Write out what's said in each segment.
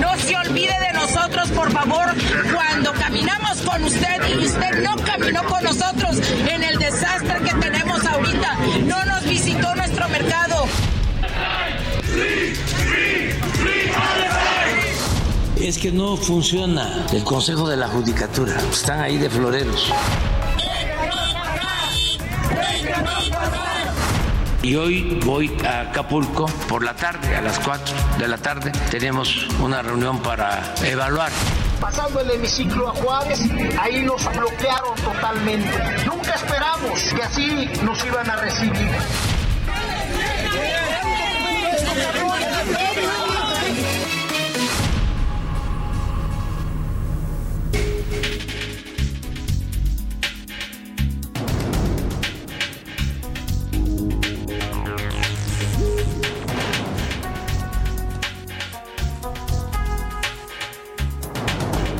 No se olvide de nosotros, por favor, cuando caminamos con usted y usted no caminó con nosotros en el desastre que tenemos ahorita. No nos visitó nuestro mercado. Es que no funciona el Consejo de la Judicatura. Están ahí de floreros. Y hoy voy a Acapulco por la tarde, a las 4 de la tarde. Tenemos una reunión para evaluar. Pasando el hemiciclo a Juárez, ahí nos bloquearon totalmente. Nunca esperamos que así nos iban a recibir.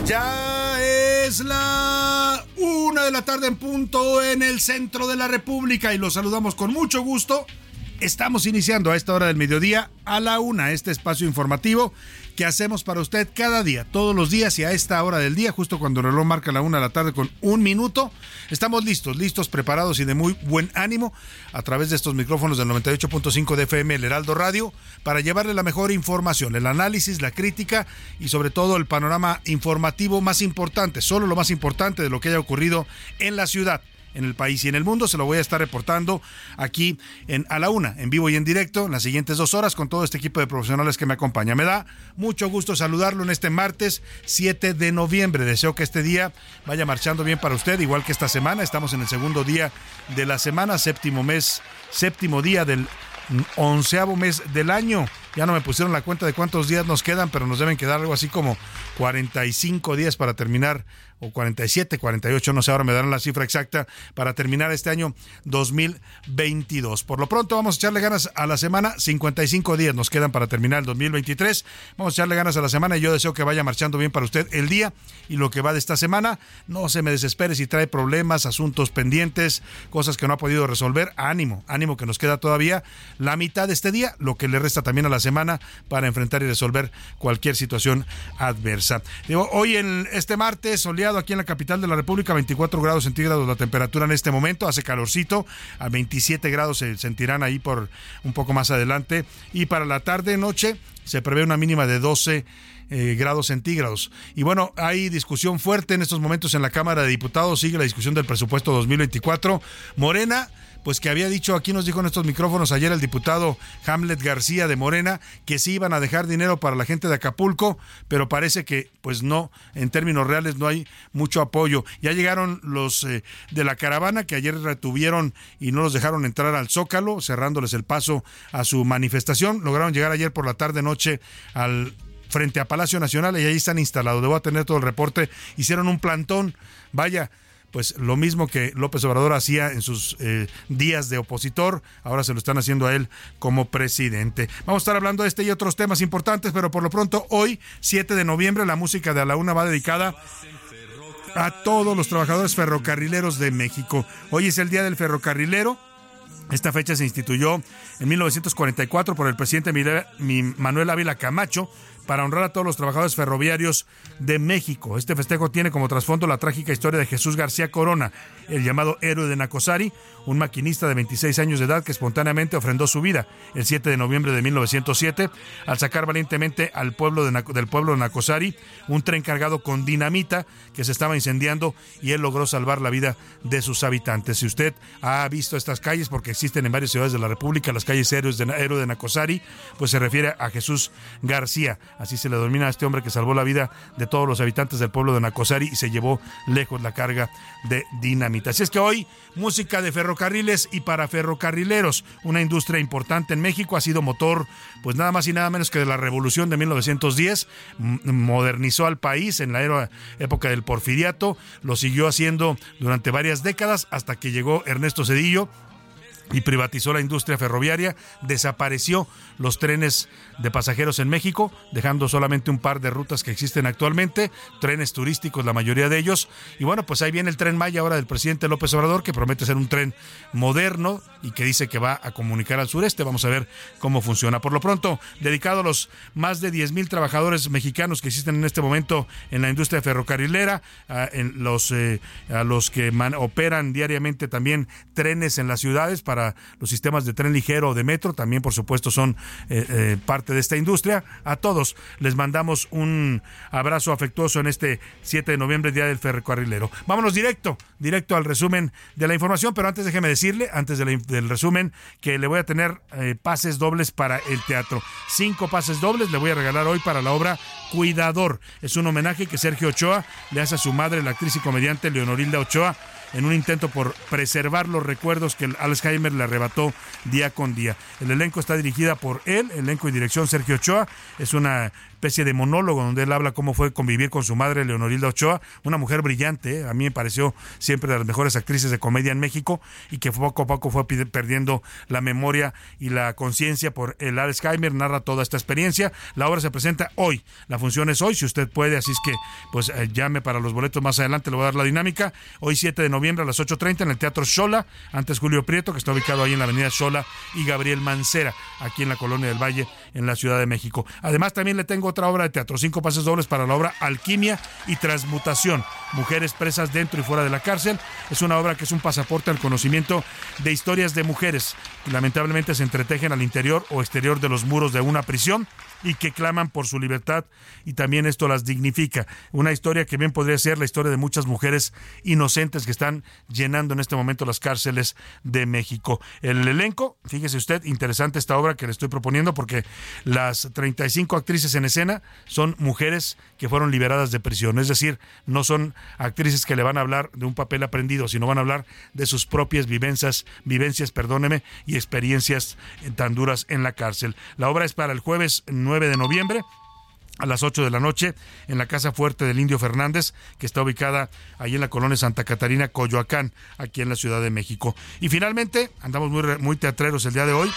Ya es la una de la tarde en punto en el centro de la República y los saludamos con mucho gusto. Estamos iniciando a esta hora del mediodía a la una este espacio informativo que hacemos para usted cada día, todos los días y a esta hora del día, justo cuando el reloj marca la una de la tarde con un minuto. Estamos listos, listos, preparados y de muy buen ánimo a través de estos micrófonos del 98.5 de FM, el Heraldo Radio, para llevarle la mejor información, el análisis, la crítica y sobre todo el panorama informativo más importante, solo lo más importante de lo que haya ocurrido en la ciudad en el país y en el mundo. Se lo voy a estar reportando aquí en A la Una, en vivo y en directo, en las siguientes dos horas con todo este equipo de profesionales que me acompaña. Me da mucho gusto saludarlo en este martes 7 de noviembre. Deseo que este día vaya marchando bien para usted, igual que esta semana. Estamos en el segundo día de la semana, séptimo mes, séptimo día del onceavo mes del año. Ya no me pusieron la cuenta de cuántos días nos quedan, pero nos deben quedar algo así como 45 días para terminar, o 47, 48, no sé, ahora me darán la cifra exacta, para terminar este año 2022. Por lo pronto vamos a echarle ganas a la semana, 55 días nos quedan para terminar el 2023. Vamos a echarle ganas a la semana y yo deseo que vaya marchando bien para usted el día y lo que va de esta semana. No se me desespere si trae problemas, asuntos pendientes, cosas que no ha podido resolver. Ánimo, ánimo que nos queda todavía la mitad de este día, lo que le resta también a la semana para enfrentar y resolver cualquier situación adversa. Hoy en este martes, soleado aquí en la capital de la República, 24 grados centígrados la temperatura en este momento, hace calorcito, a 27 grados se sentirán ahí por un poco más adelante y para la tarde noche se prevé una mínima de 12 eh, grados centígrados. Y bueno, hay discusión fuerte en estos momentos en la Cámara de Diputados, sigue la discusión del presupuesto 2024. Morena pues que había dicho, aquí nos dijo en estos micrófonos ayer el diputado Hamlet García de Morena, que sí iban a dejar dinero para la gente de Acapulco, pero parece que pues no, en términos reales no hay mucho apoyo. Ya llegaron los eh, de la caravana que ayer retuvieron y no los dejaron entrar al Zócalo, cerrándoles el paso a su manifestación. Lograron llegar ayer por la tarde noche al frente a Palacio Nacional y ahí están instalados. Debo tener todo el reporte. Hicieron un plantón. Vaya, pues lo mismo que López Obrador hacía en sus eh, días de opositor, ahora se lo están haciendo a él como presidente. Vamos a estar hablando de este y otros temas importantes, pero por lo pronto hoy, 7 de noviembre, la música de A la Una va dedicada a todos los trabajadores ferrocarrileros de México. Hoy es el Día del Ferrocarrilero. Esta fecha se instituyó en 1944 por el presidente Manuel Ávila Camacho para honrar a todos los trabajadores ferroviarios de México. Este festejo tiene como trasfondo la trágica historia de Jesús García Corona, el llamado héroe de Nacosari, un maquinista de 26 años de edad que espontáneamente ofrendó su vida el 7 de noviembre de 1907 al sacar valientemente al pueblo del pueblo de Nacosari un tren cargado con dinamita que se estaba incendiando y él logró salvar la vida de sus habitantes. Si usted ha visto estas calles, porque existen en varias ciudades de la República, las calles héroes de, héroe de Nacosari, pues se refiere a Jesús García. Así se le denomina a este hombre que salvó la vida de todos los habitantes del pueblo de Nacosari y se llevó lejos la carga de dinamita. Así es que hoy, música de y para ferrocarrileros, una industria importante en México, ha sido motor, pues nada más y nada menos que de la revolución de 1910, modernizó al país en la época del porfiriato, lo siguió haciendo durante varias décadas hasta que llegó Ernesto Cedillo y privatizó la industria ferroviaria, desapareció los trenes de pasajeros en México, dejando solamente un par de rutas que existen actualmente, trenes turísticos la mayoría de ellos. Y bueno, pues ahí viene el tren Maya ahora del presidente López Obrador, que promete ser un tren moderno y que dice que va a comunicar al sureste. Vamos a ver cómo funciona. Por lo pronto, dedicado a los más de 10 mil trabajadores mexicanos que existen en este momento en la industria ferrocarrilera, a, los, eh, a los que operan diariamente también trenes en las ciudades para los sistemas de tren ligero o de metro, también por supuesto son eh, eh, parte de esta industria. A todos les mandamos un abrazo afectuoso en este 7 de noviembre, Día del Ferrocarrilero. Vámonos directo, directo al resumen de la información, pero antes déjeme decirle, antes del resumen, que le voy a tener eh, pases dobles para el teatro. Cinco pases dobles le voy a regalar hoy para la obra Cuidador. Es un homenaje que Sergio Ochoa le hace a su madre, la actriz y comediante Leonorilda Ochoa en un intento por preservar los recuerdos que Alzheimer le arrebató día con día. El elenco está dirigida por él, elenco y dirección Sergio Ochoa. Es una especie de monólogo donde él habla cómo fue convivir con su madre, Leonorilda Ochoa, una mujer brillante, ¿eh? a mí me pareció siempre de las mejores actrices de comedia en México y que poco a poco fue perdiendo la memoria y la conciencia por el Alzheimer, narra toda esta experiencia. La obra se presenta hoy, la función es hoy, si usted puede, así es que pues eh, llame para los boletos más adelante, le voy a dar la dinámica. Hoy 7 de noviembre a las 8.30 en el Teatro Xola, antes Julio Prieto, que está ubicado ahí en la avenida Xola, y Gabriel Mancera, aquí en la Colonia del Valle, en la Ciudad de México. Además, también le tengo otra obra de teatro, cinco pases dobles para la obra Alquimia y Transmutación, mujeres presas dentro y fuera de la cárcel. Es una obra que es un pasaporte al conocimiento de historias de mujeres que lamentablemente se entretejen al interior o exterior de los muros de una prisión y que claman por su libertad y también esto las dignifica. Una historia que bien podría ser la historia de muchas mujeres inocentes que están llenando en este momento las cárceles de México. El elenco, fíjese usted, interesante esta obra que le estoy proponiendo porque las 35 actrices en escena son mujeres que fueron liberadas de prisión, es decir, no son actrices que le van a hablar de un papel aprendido, sino van a hablar de sus propias vivencias, vivencias, perdóneme, y experiencias tan duras en la cárcel. La obra es para el jueves 9 de noviembre a las 8 de la noche en la Casa Fuerte del Indio Fernández, que está ubicada ahí en la colonia Santa Catarina, Coyoacán, aquí en la Ciudad de México. Y finalmente, andamos muy, muy teatreros el día de hoy.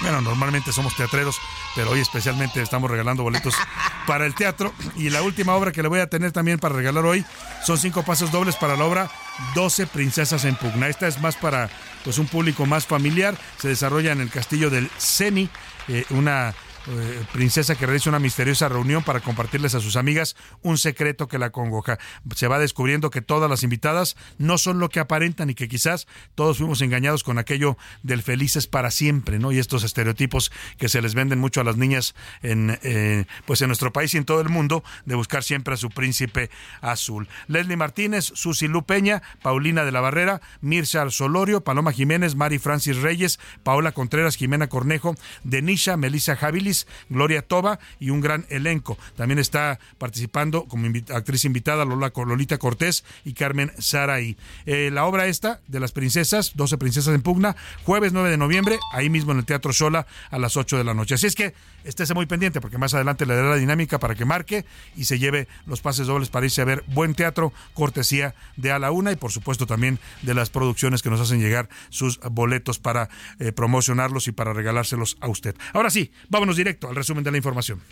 Bueno, normalmente somos teatreros, pero hoy especialmente estamos regalando boletos para el teatro. Y la última obra que le voy a tener también para regalar hoy son cinco pasos dobles para la obra 12 Princesas en Pugna. Esta es más para pues un público más familiar. Se desarrolla en el castillo del Ceni, eh, una eh, princesa que realiza una misteriosa reunión para compartirles a sus amigas un secreto que la congoja. Se va descubriendo que todas las invitadas no son lo que aparentan y que quizás todos fuimos engañados con aquello del felices para siempre, ¿no? Y estos estereotipos que se les venden mucho a las niñas en, eh, pues en nuestro país y en todo el mundo de buscar siempre a su príncipe azul. Leslie Martínez, Susi Lu Peña, Paulina de la Barrera, Mirza Solorio, Paloma Jiménez, Mari Francis Reyes, Paola Contreras, Jimena Cornejo, Denisha, Melissa Javili, Gloria Toba y un gran elenco. También está participando como actriz invitada Lolita Cortés y Carmen Saraí. Eh, la obra esta de las princesas, 12 princesas en pugna, jueves 9 de noviembre, ahí mismo en el Teatro Sola a las 8 de la noche. Así es que estése muy pendiente porque más adelante le daré la dinámica para que marque y se lleve los pases dobles para irse a ver buen teatro, cortesía de a la una y por supuesto también de las producciones que nos hacen llegar sus boletos para eh, promocionarlos y para regalárselos a usted. Ahora sí, vámonos directo al resumen de la información.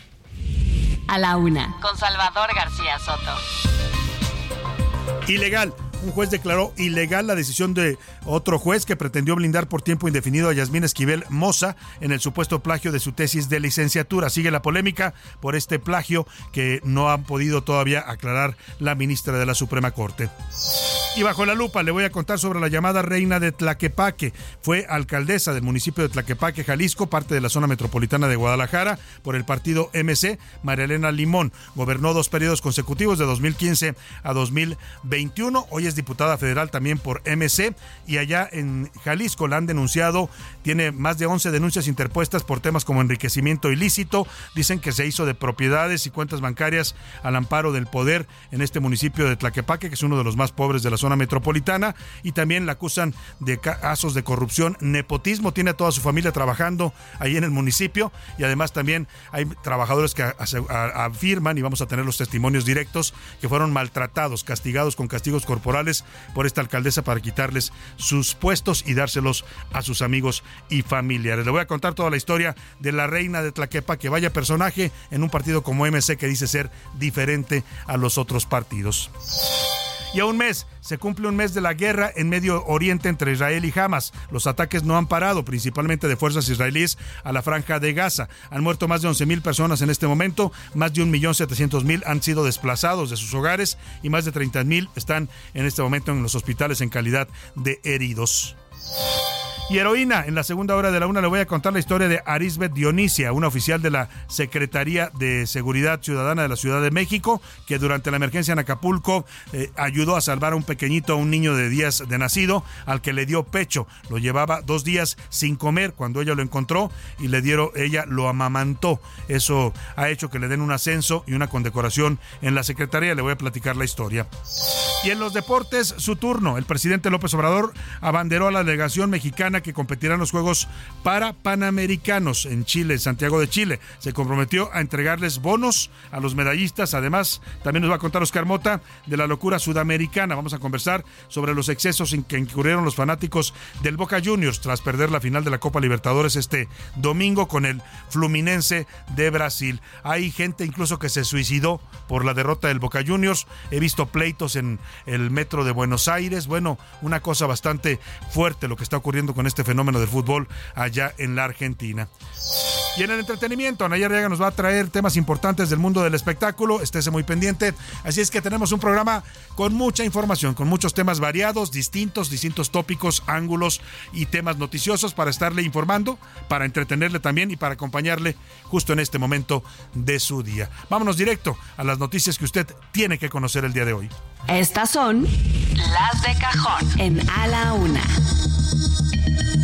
A la una, con Salvador García Soto. Ilegal un juez declaró ilegal la decisión de otro juez que pretendió blindar por tiempo indefinido a Yasmín Esquivel Moza en el supuesto plagio de su tesis de licenciatura. Sigue la polémica por este plagio que no han podido todavía aclarar la ministra de la Suprema Corte. Y bajo la lupa le voy a contar sobre la llamada reina de Tlaquepaque. Fue alcaldesa del municipio de Tlaquepaque, Jalisco, parte de la zona metropolitana de Guadalajara, por el partido MC. María Elena Limón gobernó dos periodos consecutivos de 2015 a 2021. Hoy es diputada federal también por MC y allá en Jalisco la han denunciado. Tiene más de 11 denuncias interpuestas por temas como enriquecimiento ilícito. Dicen que se hizo de propiedades y cuentas bancarias al amparo del poder en este municipio de Tlaquepaque, que es uno de los más pobres de la zona metropolitana. Y también la acusan de casos de corrupción, nepotismo, tiene a toda su familia trabajando ahí en el municipio. Y además también hay trabajadores que afirman, y vamos a tener los testimonios directos, que fueron maltratados, castigados con castigos corporales por esta alcaldesa para quitarles sus puestos y dárselos a sus amigos y familiares. Le voy a contar toda la historia de la reina de Tlaquepa, que vaya personaje en un partido como MC que dice ser diferente a los otros partidos. Y a un mes, se cumple un mes de la guerra en Medio Oriente entre Israel y Hamas. Los ataques no han parado, principalmente de fuerzas israelíes a la franja de Gaza. Han muerto más de 11.000 personas en este momento, más de 1.700.000 han sido desplazados de sus hogares y más de 30.000 están en este momento en los hospitales en calidad de heridos. Y heroína, en la segunda hora de la una le voy a contar la historia de Arisbet Dionisia, una oficial de la Secretaría de Seguridad Ciudadana de la Ciudad de México, que durante la emergencia en Acapulco eh, ayudó a salvar a un pequeñito, a un niño de días de nacido, al que le dio pecho. Lo llevaba dos días sin comer cuando ella lo encontró y le dieron, ella lo amamantó. Eso ha hecho que le den un ascenso y una condecoración en la Secretaría. Le voy a platicar la historia. Y en los deportes, su turno. El presidente López Obrador abanderó a la delegación mexicana que competirá en los Juegos para Panamericanos en Chile, en Santiago de Chile. Se comprometió a entregarles bonos a los medallistas. Además, también nos va a contar Oscar Mota de la locura sudamericana. Vamos a conversar sobre los excesos en que incurrieron los fanáticos del Boca Juniors tras perder la final de la Copa Libertadores este domingo con el Fluminense de Brasil. Hay gente incluso que se suicidó por la derrota del Boca Juniors. He visto pleitos en el metro de Buenos Aires. Bueno, una cosa bastante fuerte lo que está ocurriendo con este fenómeno del fútbol allá en la Argentina. Y en el entretenimiento, Anaya Arriaga nos va a traer temas importantes del mundo del espectáculo. Estése muy pendiente. Así es que tenemos un programa con mucha información, con muchos temas variados, distintos, distintos tópicos, ángulos y temas noticiosos para estarle informando, para entretenerle también y para acompañarle justo en este momento de su día. Vámonos directo a las noticias que usted tiene que conocer el día de hoy. Estas son las de cajón en A la Una. thank you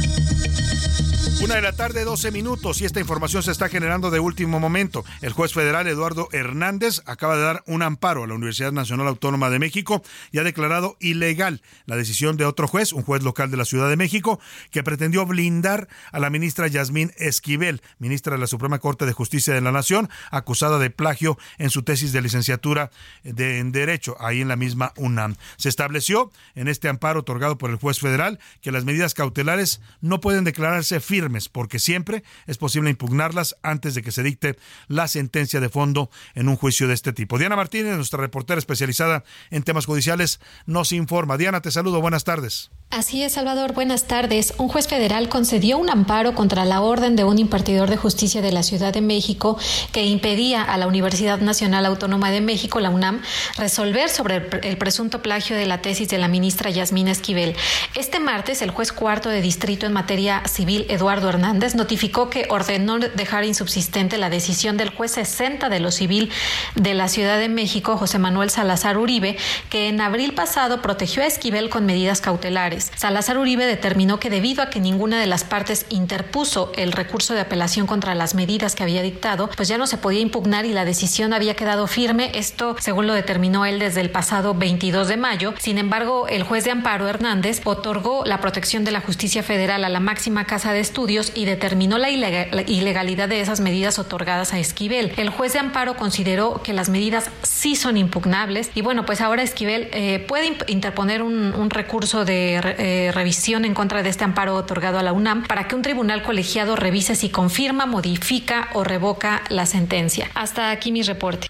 Una de la tarde, 12 minutos, y esta información se está generando de último momento. El juez federal Eduardo Hernández acaba de dar un amparo a la Universidad Nacional Autónoma de México y ha declarado ilegal la decisión de otro juez, un juez local de la Ciudad de México, que pretendió blindar a la ministra Yasmín Esquivel, ministra de la Suprema Corte de Justicia de la Nación, acusada de plagio en su tesis de licenciatura de, en Derecho, ahí en la misma UNAM. Se estableció en este amparo otorgado por el juez federal que las medidas cautelares no pueden declararse firmes porque siempre es posible impugnarlas antes de que se dicte la sentencia de fondo en un juicio de este tipo. Diana Martínez, nuestra reportera especializada en temas judiciales, nos informa. Diana, te saludo, buenas tardes. Así es, Salvador. Buenas tardes. Un juez federal concedió un amparo contra la orden de un impartidor de justicia de la Ciudad de México que impedía a la Universidad Nacional Autónoma de México, la UNAM, resolver sobre el, presunto plagio de la tesis de la ministra Yasmina Esquivel. Este martes, el juez cuarto de distrito en materia civil, Eduardo Hernández, notificó que ordenó dejar insubsistente la decisión del juez 60 de lo civil de la Ciudad de México, José Manuel Salazar Uribe, que en abril pasado protegió a Esquivel con medidas cautelares. Salazar Uribe determinó que debido a que ninguna de las partes interpuso el recurso de apelación contra las medidas que había dictado, pues ya no se podía impugnar y la decisión había quedado firme. Esto, según lo determinó él desde el pasado 22 de mayo. Sin embargo, el juez de amparo Hernández otorgó la protección de la justicia federal a la máxima casa de estudios y determinó la, ilegalidad de esas medidas otorgadas a Esquivel. El juez de amparo consideró que las medidas sí son impugnables y bueno, pues ahora Esquivel eh, puede interponer un recurso de eh, revisión en contra de este amparo otorgado a la UNAM para que un tribunal colegiado revise si confirma, modifica o revoca la sentencia. Hasta aquí mi reporte.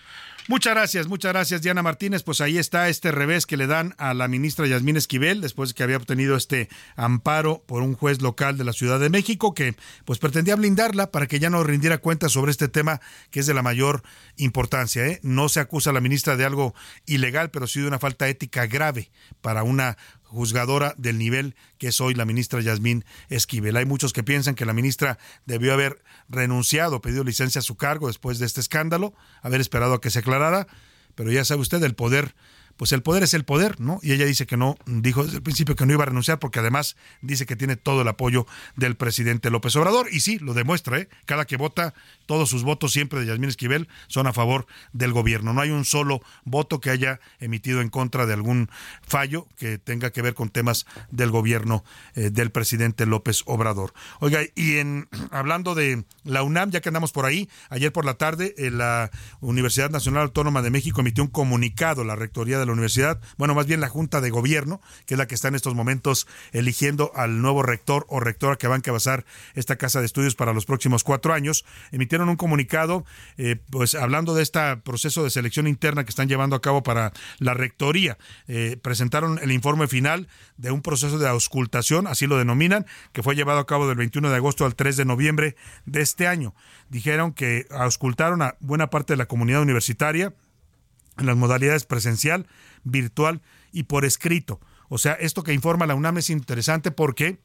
Muchas gracias, muchas gracias Diana Martínez. Pues ahí está este revés que le dan a la ministra Yasmín Esquivel después de que había obtenido este amparo por un juez local de la Ciudad de México que pues pretendía blindarla para que ya no rindiera cuenta sobre este tema que es de la mayor importancia. ¿eh? No se acusa a la ministra de algo ilegal, pero sí de una falta ética grave para una juzgadora del nivel que es hoy la ministra Yasmín Esquivel. Hay muchos que piensan que la ministra debió haber renunciado, pedido licencia a su cargo después de este escándalo, haber esperado a que se aclarara, pero ya sabe usted, el poder pues el poder es el poder, ¿no? Y ella dice que no, dijo desde el principio que no iba a renunciar porque además dice que tiene todo el apoyo del presidente López Obrador y sí, lo demuestra, ¿eh? Cada que vota, todos sus votos siempre de Yasmín Esquivel son a favor del gobierno. No hay un solo voto que haya emitido en contra de algún fallo que tenga que ver con temas del gobierno eh, del presidente López Obrador. Oiga, y en hablando de la UNAM, ya que andamos por ahí, ayer por la tarde eh, la Universidad Nacional Autónoma de México emitió un comunicado, la rectoría de la universidad, bueno, más bien la Junta de Gobierno, que es la que está en estos momentos eligiendo al nuevo rector o rectora que van a basar esta casa de estudios para los próximos cuatro años, emitieron un comunicado, eh, pues hablando de este proceso de selección interna que están llevando a cabo para la rectoría. Eh, presentaron el informe final de un proceso de auscultación, así lo denominan, que fue llevado a cabo del 21 de agosto al 3 de noviembre de este año. Dijeron que auscultaron a buena parte de la comunidad universitaria, en las modalidades presencial, virtual y por escrito. O sea, esto que informa la UNAM es interesante porque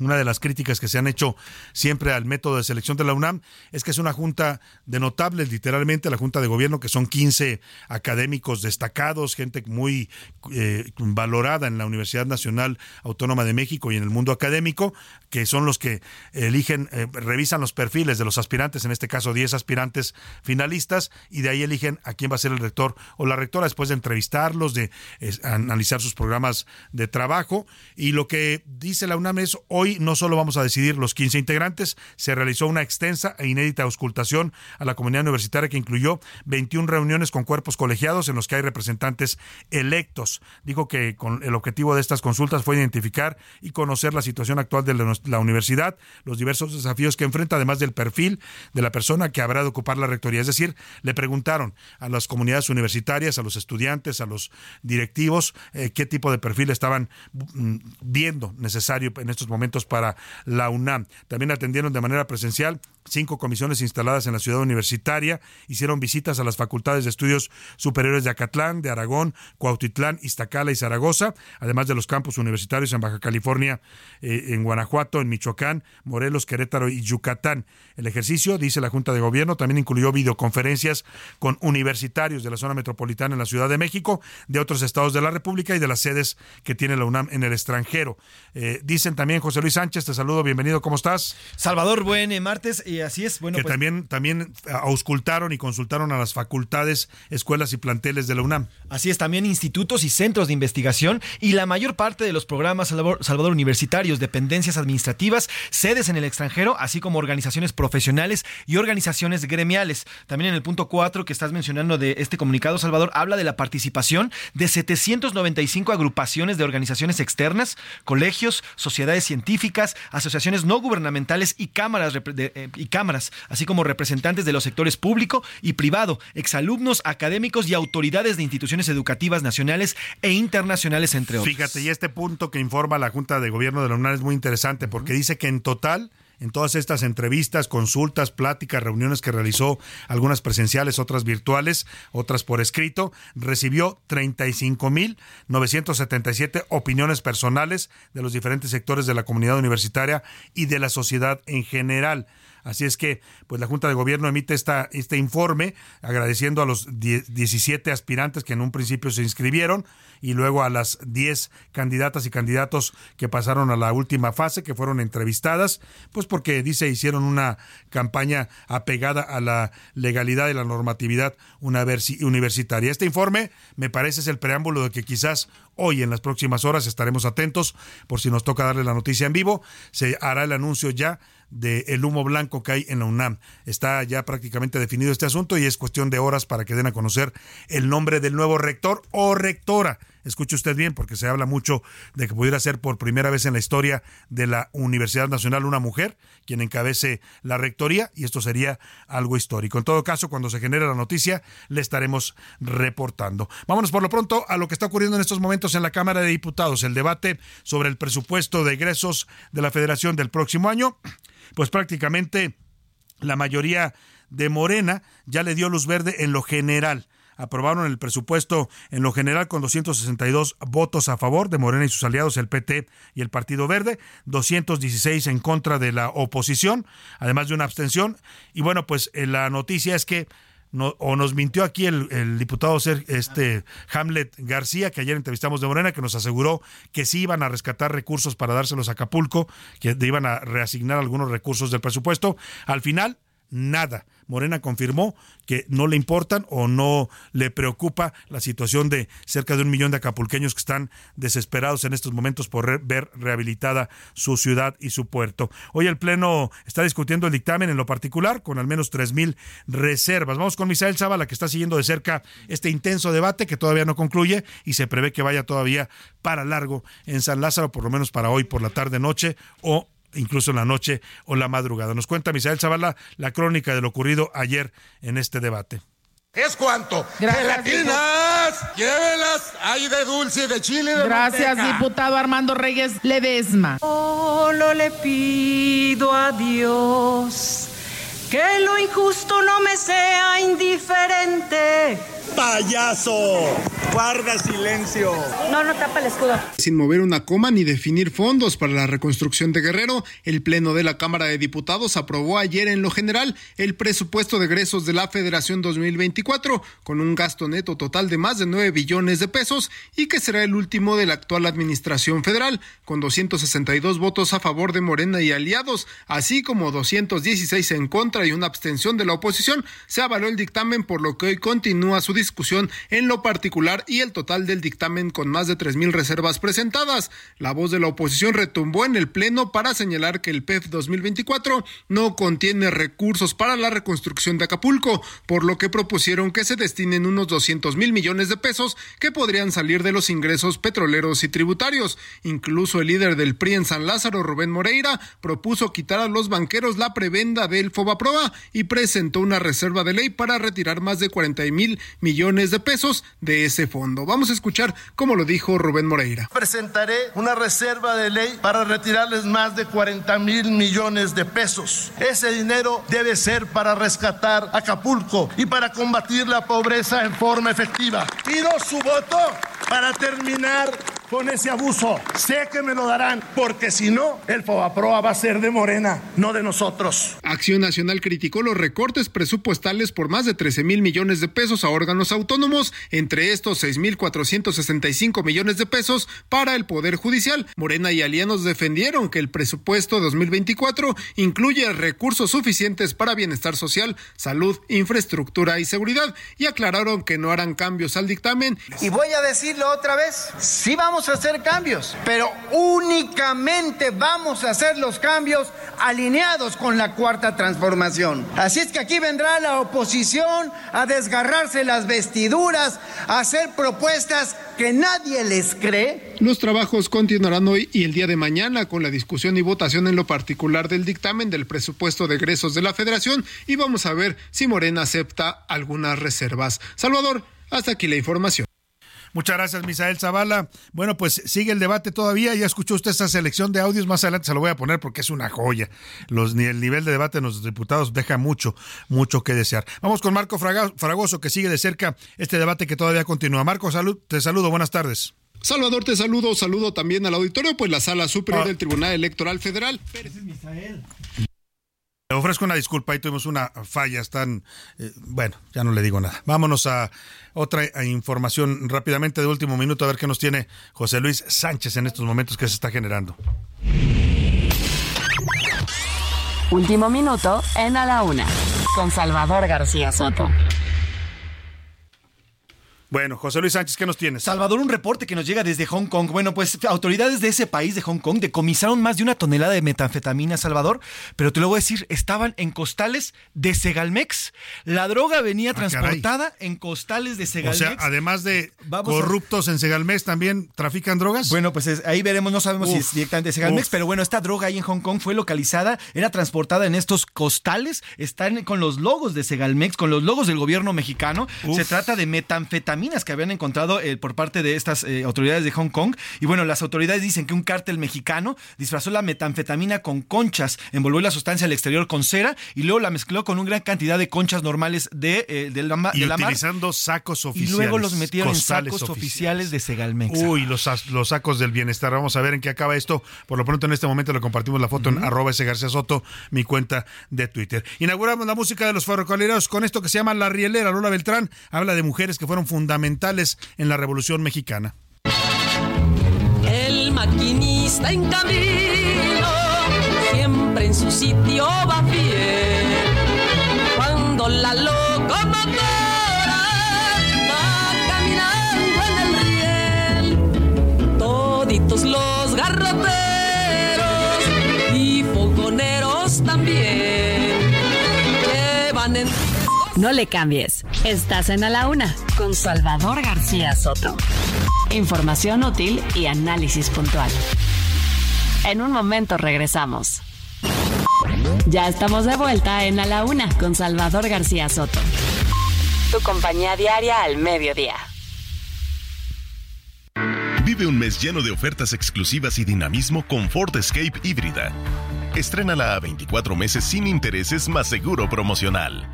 una de las críticas que se han hecho siempre al método de selección de la UNAM es que es una junta de notables, literalmente la junta de gobierno, que son 15 académicos destacados, gente muy eh, valorada en la Universidad Nacional Autónoma de México y en el mundo académico, que son los que eligen, eh, revisan los perfiles de los aspirantes, en este caso 10 aspirantes finalistas, y de ahí eligen a quién va a ser el rector o la rectora después de entrevistarlos, de analizar sus programas de trabajo. Y lo que dice la UNAM es hoy Hoy no solo vamos a decidir los 15 integrantes, se realizó una extensa e inédita auscultación a la comunidad universitaria que incluyó 21 reuniones con cuerpos colegiados en los que hay representantes electos. Dijo que con el objetivo de estas consultas fue identificar y conocer la situación actual de la universidad, los diversos desafíos que enfrenta, además del perfil de la persona que habrá de ocupar la rectoría. Es decir, le preguntaron a las comunidades universitarias, a los estudiantes, a los directivos, eh, qué tipo de perfil estaban mm, viendo necesario en estos momentos para la UNAM. También atendieron de manera presencial cinco comisiones instaladas en la ciudad universitaria, hicieron visitas a las facultades de estudios superiores de Acatlán, de Aragón, Cuautitlán, Iztacala y Zaragoza, además de los campus universitarios en Baja California, eh, en Guanajuato, en Michoacán, Morelos, Querétaro y Yucatán. El ejercicio, dice la Junta de Gobierno, también incluyó videoconferencias con universitarios de la zona metropolitana en la Ciudad de México, de otros estados de la República y de las sedes que tiene la UNAM en el extranjero. Eh, dicen también, José Luis Sánchez, te saludo, bienvenido, ¿cómo estás? Salvador, buen eh, martes así es. Bueno, que pues también, también auscultaron y consultaron a las facultades, escuelas y planteles de la UNAM. Así es, también institutos y centros de investigación y la mayor parte de los programas Salvador, universitarios, dependencias administrativas, sedes en el extranjero, así como organizaciones profesionales y organizaciones gremiales. También en el punto 4 que estás mencionando de este comunicado, Salvador, habla de la participación de 795 agrupaciones de organizaciones externas, colegios, sociedades científicas, asociaciones no gubernamentales y cámaras de, eh, y cámaras, así como representantes de los sectores público y privado, exalumnos, académicos y autoridades de instituciones educativas nacionales e internacionales, entre otros. Fíjate, y este punto que informa la Junta de Gobierno de la UNAM es muy interesante porque dice que en total en todas estas entrevistas, consultas, pláticas, reuniones que realizó, algunas presenciales, otras virtuales, otras por escrito, recibió 35.977 opiniones personales de los diferentes sectores de la comunidad universitaria y de la sociedad en general. Así es que, pues la Junta de Gobierno emite esta, este informe agradeciendo a los 17 aspirantes que en un principio se inscribieron y luego a las 10 candidatas y candidatos que pasaron a la última fase, que fueron entrevistadas, pues porque dice hicieron una campaña apegada a la legalidad y la normatividad universitaria. Este informe me parece es el preámbulo de que quizás hoy en las próximas horas estaremos atentos por si nos toca darle la noticia en vivo, se hará el anuncio ya del el humo blanco que hay en la UNAM. Está ya prácticamente definido este asunto y es cuestión de horas para que den a conocer el nombre del nuevo rector o rectora escuche usted bien, porque se habla mucho de que pudiera ser por primera vez en la historia de la Universidad Nacional una mujer quien encabece la rectoría y esto sería algo histórico. En todo caso, cuando se genere la noticia, le estaremos reportando. Vámonos por lo pronto a lo que está ocurriendo en estos momentos en la Cámara de Diputados, el debate sobre el presupuesto de egresos de la Federación del próximo año. Pues prácticamente la mayoría de Morena ya le dio luz verde en lo general aprobaron el presupuesto en lo general con 262 votos a favor de Morena y sus aliados, el PT y el Partido Verde, 216 en contra de la oposición, además de una abstención. Y bueno, pues eh, la noticia es que o nos mintió aquí el, diputado este Hamlet García, que ayer entrevistamos de Morena, que nos aseguró que sí iban a rescatar recursos para dárselos a Acapulco, que iban a reasignar algunos recursos del presupuesto. Al final, nada. Morena confirmó que no le importan o no le preocupa la situación de cerca de un millón de acapulqueños que están desesperados en estos momentos por ver rehabilitada su ciudad y su puerto. Hoy el Pleno está discutiendo el dictamen en lo particular con al menos tres mil reservas. Vamos con Misael Zavala que está siguiendo de cerca este intenso debate que todavía no concluye y se prevé que vaya todavía para largo en San Lázaro, por lo menos para hoy por la tarde noche o incluso en la noche o la madrugada. Nos cuenta Misael Zavala la crónica de lo ocurrido ayer en este debate. ¿Es cuánto? ¡Gelatinas! ¡Llévelas! ¡Hay de dulce y de chile! Gracias, diputado Armando Reyes Ledesma. Solo le pido a Dios que lo injusto no me sea indiferente ¡Payaso! Guarda silencio. No, no tapa el escudo. Sin mover una coma ni definir fondos para la reconstrucción de Guerrero, el Pleno de la Cámara de Diputados aprobó ayer en lo general el presupuesto de egresos de la Federación 2024, con un gasto neto total de más de 9 billones de pesos y que será el último de la actual administración federal, con 262 votos a favor de Morena y aliados, así como 216 en contra y una abstención de la oposición. Se avaló el dictamen, por lo que hoy continúa su discusión en lo particular y el total del dictamen con más de tres mil reservas presentadas. La voz de la oposición retumbó en el Pleno para señalar que el PEF 2024 no contiene recursos para la reconstrucción de Acapulco, por lo que propusieron que se destinen unos 200 mil millones de pesos que podrían salir de los ingresos petroleros y tributarios. Incluso el líder del PRI en San Lázaro, Rubén Moreira, propuso quitar a los banqueros la prebenda del Fobaproa y presentó una reserva de ley para retirar más de 40 mil millones de pesos de ese fondo. Vamos a escuchar cómo lo dijo Rubén Moreira. Presentaré una reserva de ley para retirarles más de 40 mil millones de pesos. Ese dinero debe ser para rescatar Acapulco y para combatir la pobreza en forma efectiva. Pido su voto para terminar con ese abuso. Sé que me lo darán, porque si no, el FOBAPROA va a ser de Morena, no de nosotros. Acción Nacional criticó los recortes presupuestales por más de 13 mil millones de pesos a órganos autónomos, entre estos 6 mil 465 millones de pesos para el Poder Judicial. Morena y Alianos defendieron que el presupuesto 2024 incluye recursos suficientes para bienestar social, salud, infraestructura y seguridad y aclararon que no harán cambios al dictamen. Y voy a decirlo otra vez, sí vamos a hacer cambios, pero únicamente vamos a hacer los cambios alineados con la cuarta transformación. Así es que aquí vendrá la oposición a desgarrarse las vestiduras, a hacer propuestas que nadie les cree. Los trabajos continuarán hoy y el día de mañana con la discusión y votación en lo particular del dictamen del presupuesto de egresos de la Federación y vamos a ver si Morena acepta algunas reservas. Salvador, hasta aquí la información. Muchas gracias, Misael Zavala. Bueno, pues sigue el debate todavía. Ya escuchó usted esta selección de audios. Más adelante se lo voy a poner porque es una joya. Los, el nivel de debate en los diputados deja mucho, mucho que desear. Vamos con Marco Fragoso, que sigue de cerca este debate que todavía continúa. Marco, salud, te saludo. Buenas tardes. Salvador, te saludo. Saludo también al auditorio, pues la Sala Superior ah. del Tribunal Electoral Federal. Pérez Misael. Le ofrezco una disculpa, ahí tuvimos una falla, están, eh, bueno, ya no le digo nada. Vámonos a otra eh, información rápidamente de último minuto, a ver qué nos tiene José Luis Sánchez en estos momentos que se está generando. Último minuto en A la Una, con Salvador García Soto. Bueno, José Luis Sánchez, ¿qué nos tienes? Salvador, un reporte que nos llega desde Hong Kong. Bueno, pues autoridades de ese país, de Hong Kong, decomisaron más de una tonelada de metanfetamina, Salvador, pero te lo voy a decir, estaban en costales de Segalmex. La droga venía Ah, transportada en costales de O Segalmex. sea, además de Vamos a- corruptos en Segalmex, ¿también trafican drogas? Bueno, pues es- ahí veremos, no sabemos si es directamente de Segalmex, uf. pero bueno, esta droga ahí en Hong Kong fue localizada, era transportada en estos costales, están con los logos de Segalmex, con los logos del gobierno mexicano. Uf. Se trata de metanfetaminas que habían encontrado eh, por parte de estas eh, autoridades de Hong Kong. Y bueno, las autoridades dicen que un cártel mexicano disfrazó la metanfetamina con conchas, envolvió la sustancia al exterior con cera y luego la mezcló con una gran cantidad de conchas normales de, eh, de la, y de la mar. utilizando sacos Y oficiales. luego los metieron en sacos oficiales de Segalmex. Uy, los, los sacos del bienestar. Vamos a ver en qué acaba esto. Por lo pronto, en este momento le compartimos la foto en arroba ese García Soto, mi cuenta de Twitter. Inauguramos la música de los ferrocarrileros con esto que se llama La Rielera. Lola Beltrán habla de mujeres que fueron fundamentales en la Revolución Mexicana. El maquinista en camino, siempre en su sitio va fiel. Cuando la locomotora va caminando en el riel, toditos los garroteros y fogoneros también llevan en No le cambies. Estás en A la Una con Salvador García Soto. Información útil y análisis puntual. En un momento regresamos. Ya estamos de vuelta en A la Una con Salvador García Soto. Tu compañía diaria al mediodía. Vive un mes lleno de ofertas exclusivas y dinamismo con Ford Escape híbrida. Estrénala a 24 meses sin intereses más seguro promocional.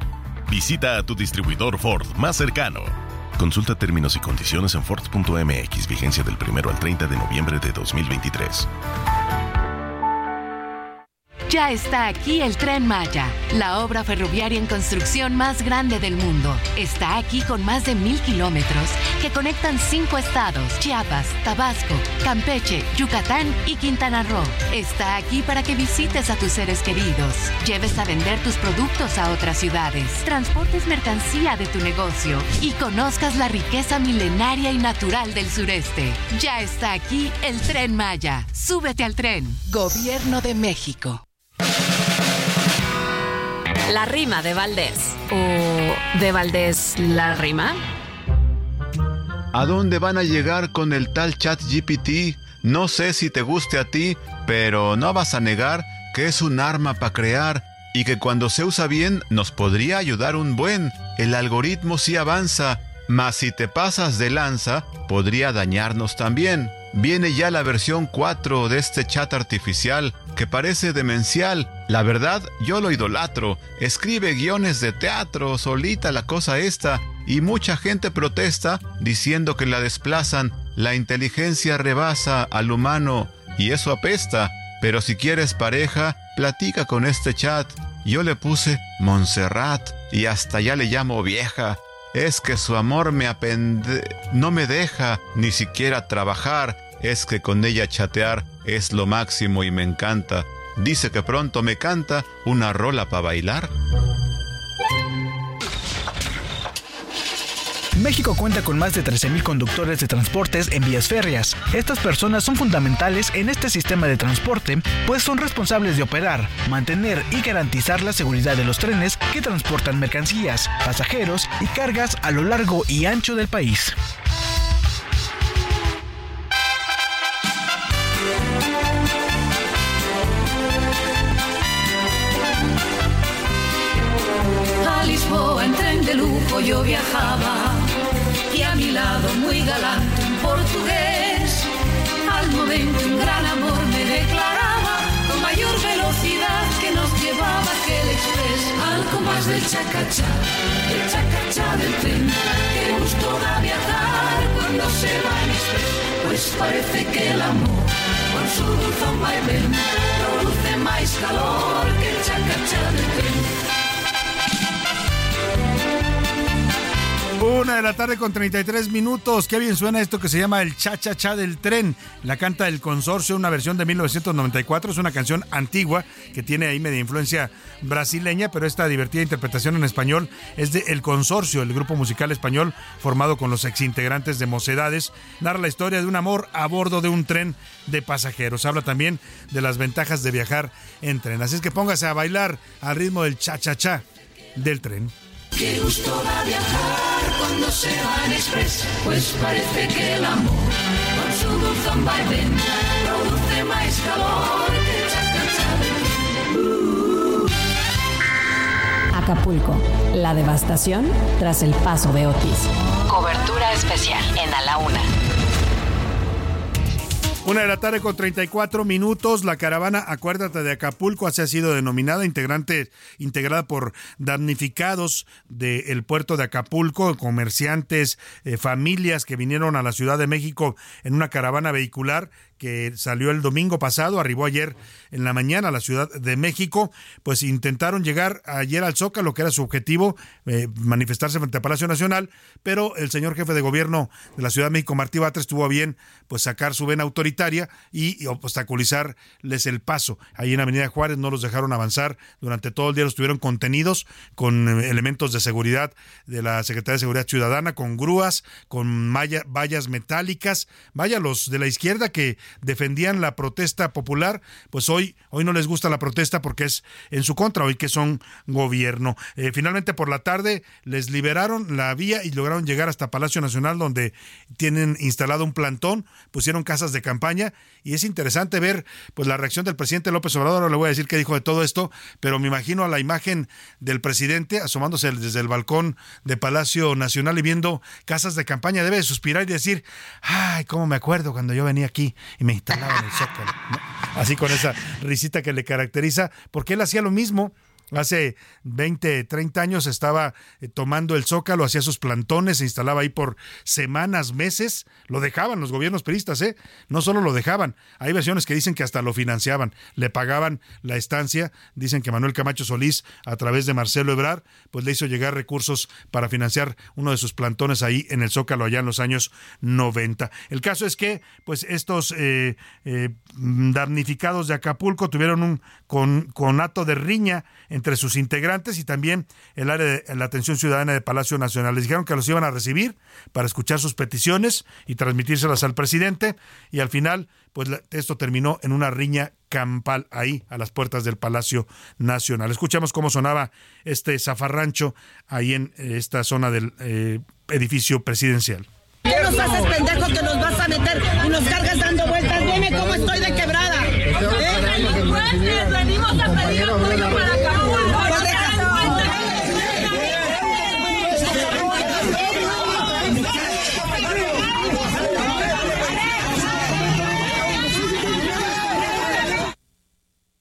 Visita a tu distribuidor Ford más cercano. Consulta términos y condiciones en Ford.mx, vigencia del 1 al 30 de noviembre de 2023. Ya está aquí el Tren Maya, la obra ferroviaria en construcción más grande del mundo. Está aquí con más de mil kilómetros que conectan cinco estados, Chiapas, Tabasco, Campeche, Yucatán y Quintana Roo. Está aquí para que visites a tus seres queridos, lleves a vender tus productos a otras ciudades, transportes mercancía de tu negocio y conozcas la riqueza milenaria y natural del sureste. Ya está aquí el Tren Maya. Súbete al tren. Gobierno de México. La rima de Valdés. ¿O de Valdés la rima? ¿A dónde van a llegar con el tal chat GPT? No sé si te guste a ti, pero no vas a negar que es un arma para crear y que cuando se usa bien nos podría ayudar un buen. El algoritmo sí avanza, mas si te pasas de lanza, podría dañarnos también. Viene ya la versión 4 de este chat artificial que parece demencial. La verdad, yo lo idolatro. Escribe guiones de teatro, solita la cosa esta, y mucha gente protesta diciendo que la desplazan. La inteligencia rebasa al humano y eso apesta. Pero si quieres pareja, platica con este chat. Yo le puse Montserrat y hasta ya le llamo vieja. Es que su amor me apende... no me deja ni siquiera trabajar. Es que con ella chatear es lo máximo y me encanta. Dice que pronto me canta una rola para bailar. México cuenta con más de 13.000 conductores de transportes en vías férreas. Estas personas son fundamentales en este sistema de transporte, pues son responsables de operar, mantener y garantizar la seguridad de los trenes que transportan mercancías, pasajeros y cargas a lo largo y ancho del país. A Lisboa en tren de lujo yo viajaba mi lado muy galante un portugués. Al momento un gran amor me declaraba con mayor velocidad que nos llevaba aquel express al compás del chacachá, el chacachá del tren. Gusto da viajar cuando se va en express, pues parece que el amor con su dulzón vaivén produce más calor que el chacachá del tren. Una de la tarde con 33 minutos. Qué bien suena esto que se llama el cha-cha-cha del tren. La canta el consorcio, una versión de 1994. Es una canción antigua que tiene ahí media influencia brasileña, pero esta divertida interpretación en español es de El Consorcio, el grupo musical español formado con los exintegrantes de Mocedades. Narra la historia de un amor a bordo de un tren de pasajeros. Habla también de las ventajas de viajar en tren. Así es que póngase a bailar al ritmo del cha-cha-cha del tren. Qué gusto da viajar cuando se va en express, pues parece que el amor con su dulzón vaivén produce más calor que Acapulco, la devastación tras el paso de Otis. Cobertura especial en A la Una. Una de la tarde con 34 minutos. La caravana Acuérdate de Acapulco así ha sido denominada, integrante, integrada por damnificados del puerto de Acapulco, comerciantes, eh, familias que vinieron a la Ciudad de México en una caravana vehicular que salió el domingo pasado, arribó ayer en la mañana a la Ciudad de México, pues intentaron llegar ayer al Zócalo, que era su objetivo, eh, manifestarse frente a Palacio Nacional, pero el señor jefe de gobierno de la Ciudad de México, Martí Batres, tuvo bien pues sacar su vena autoritaria y, obstaculizarles el paso. Ahí en Avenida Juárez no los dejaron avanzar, durante todo el día los tuvieron contenidos con eh, elementos de seguridad de la Secretaría de Seguridad Ciudadana, con grúas, con vallas metálicas, vaya los de la izquierda que defendían la protesta popular, pues hoy, hoy no les gusta la protesta porque es en su contra, hoy que son gobierno. Eh, finalmente por la tarde les liberaron la vía y lograron llegar hasta Palacio Nacional donde tienen instalado un plantón, pusieron casas de campaña y es interesante ver pues la reacción del presidente López Obrador, ahora le voy a decir qué dijo de todo esto, pero me imagino a la imagen del presidente asomándose desde el balcón de Palacio Nacional y viendo casas de campaña, debe suspirar y decir, ay, cómo me acuerdo cuando yo venía aquí y me instalaba en el Zócalo. Así con esa risita que le caracteriza, porque él hacía lo mismo Hace 20, 30 años estaba eh, tomando el zócalo, hacía sus plantones, se instalaba ahí por semanas, meses. Lo dejaban los gobiernos peristas, ¿eh? No solo lo dejaban. Hay versiones que dicen que hasta lo financiaban, le pagaban la estancia. Dicen que Manuel Camacho Solís, a través de Marcelo Ebrar, pues le hizo llegar recursos para financiar uno de sus plantones ahí en el zócalo, allá en los años 90. El caso es que, pues, estos eh, eh, damnificados de Acapulco tuvieron un con, conato de riña entre sus integrantes y también el área de la atención ciudadana de Palacio Nacional. Les dijeron que los iban a recibir para escuchar sus peticiones y transmitírselas al presidente y al final pues esto terminó en una riña campal ahí a las puertas del Palacio Nacional. Escuchamos cómo sonaba este zafarrancho ahí en eh, esta zona del eh, edificio presidencial. ¿Qué nos haces pendejo que nos vas a meter y nos cargas dando vueltas? Dime cómo estoy de quebrada. ¿Eh? Venimos a pedir apoyo para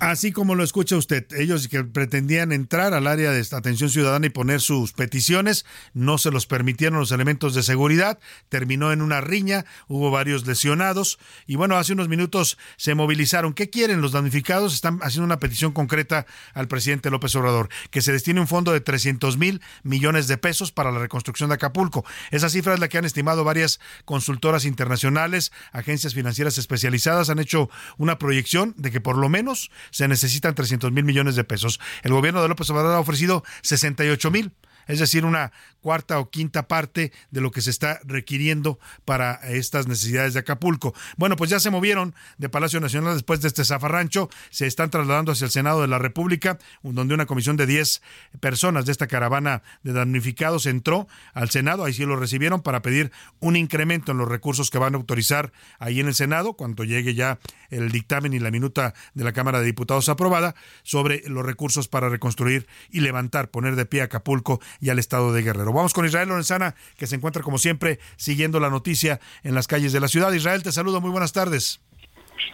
Así como lo escucha usted, ellos que pretendían entrar al área de atención ciudadana y poner sus peticiones, no se los permitieron los elementos de seguridad, terminó en una riña, hubo varios lesionados y bueno, hace unos minutos se movilizaron. ¿Qué quieren los damnificados? Están haciendo una petición concreta al presidente López Obrador, que se destine un fondo de 300 mil millones de pesos para la reconstrucción de Acapulco. Esa cifra es la que han estimado varias consultoras internacionales, agencias financieras especializadas, han hecho una proyección de que por lo menos se necesitan 300 mil millones de pesos. El gobierno de López Obrador ha ofrecido 68 mil es decir, una cuarta o quinta parte de lo que se está requiriendo para estas necesidades de Acapulco. Bueno, pues ya se movieron de Palacio Nacional después de este zafarrancho, se están trasladando hacia el Senado de la República, donde una comisión de 10 personas de esta caravana de damnificados entró al Senado, ahí sí lo recibieron para pedir un incremento en los recursos que van a autorizar ahí en el Senado, cuando llegue ya el dictamen y la minuta de la Cámara de Diputados aprobada sobre los recursos para reconstruir y levantar, poner de pie Acapulco y al estado de Guerrero. Vamos con Israel Lorenzana, que se encuentra como siempre siguiendo la noticia en las calles de la ciudad. Israel, te saludo, muy buenas tardes.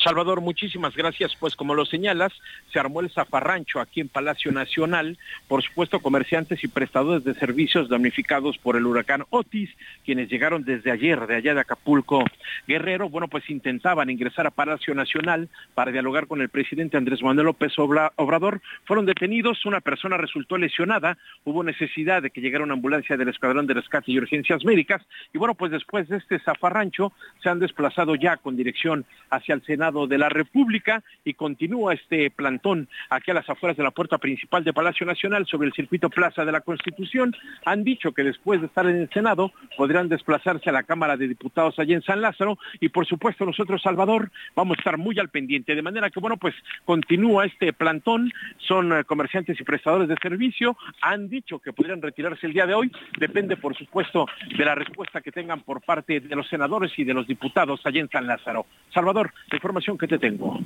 Salvador, muchísimas gracias. Pues como lo señalas, se armó el zafarrancho aquí en Palacio Nacional. Por supuesto, comerciantes y prestadores de servicios damnificados por el huracán Otis, quienes llegaron desde ayer de allá de Acapulco Guerrero, bueno, pues intentaban ingresar a Palacio Nacional para dialogar con el presidente Andrés Manuel López Obrador. Fueron detenidos, una persona resultó lesionada, hubo necesidad de que llegara una ambulancia del Escuadrón de Rescate y Urgencias Médicas. Y bueno, pues después de este zafarrancho se han desplazado ya con dirección hacia el Senado de la República y continúa este plantón aquí a las afueras de la puerta principal de Palacio Nacional sobre el circuito Plaza de la Constitución. Han dicho que después de estar en el Senado podrán desplazarse a la Cámara de Diputados allí en San Lázaro y por supuesto nosotros, Salvador, vamos a estar muy al pendiente. De manera que, bueno, pues continúa este plantón, son eh, comerciantes y prestadores de servicio, han dicho que podrían retirarse el día de hoy, depende por supuesto de la respuesta que tengan por parte de los senadores y de los diputados allí en San Lázaro. Salvador, la información que te tengo.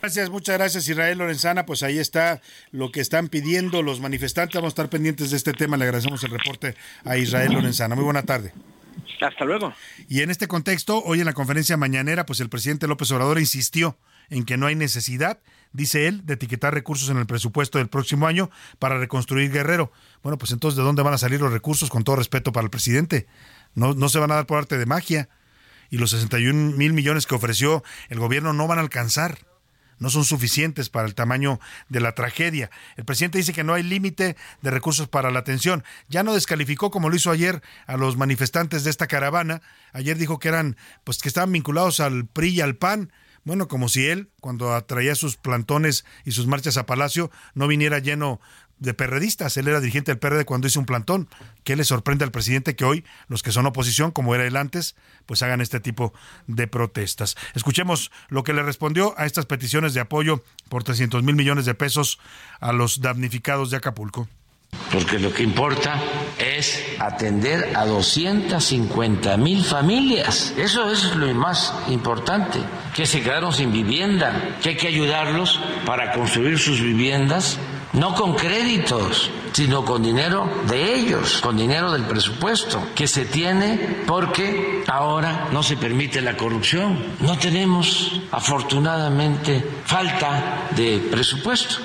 Gracias, muchas gracias Israel Lorenzana. Pues ahí está lo que están pidiendo los manifestantes. Vamos a estar pendientes de este tema. Le agradecemos el reporte a Israel Lorenzana. Muy buena tarde. Hasta luego. Y en este contexto, hoy en la conferencia mañanera, pues el presidente López Obrador insistió en que no hay necesidad, dice él, de etiquetar recursos en el presupuesto del próximo año para reconstruir Guerrero. Bueno, pues entonces, ¿de dónde van a salir los recursos? Con todo respeto para el presidente. No, no se van a dar por arte de magia. Y los 61 mil millones que ofreció el gobierno no van a alcanzar no son suficientes para el tamaño de la tragedia. El presidente dice que no hay límite de recursos para la atención. Ya no descalificó como lo hizo ayer a los manifestantes de esta caravana. Ayer dijo que eran pues que estaban vinculados al PRI y al PAN. Bueno, como si él, cuando atraía sus plantones y sus marchas a Palacio, no viniera lleno de perredistas. Él era dirigente del PRD cuando hizo un plantón. ¿Qué le sorprende al presidente que hoy los que son oposición, como era él antes, pues hagan este tipo de protestas? Escuchemos lo que le respondió a estas peticiones de apoyo por 300 mil millones de pesos a los damnificados de Acapulco. Porque lo que importa es atender a 250 mil familias. Eso es lo más importante, que se quedaron sin vivienda, que hay que ayudarlos para construir sus viviendas no con créditos, sino con dinero de ellos, con dinero del presupuesto que se tiene porque ahora no se permite la corrupción. No tenemos, afortunadamente, falta de presupuesto.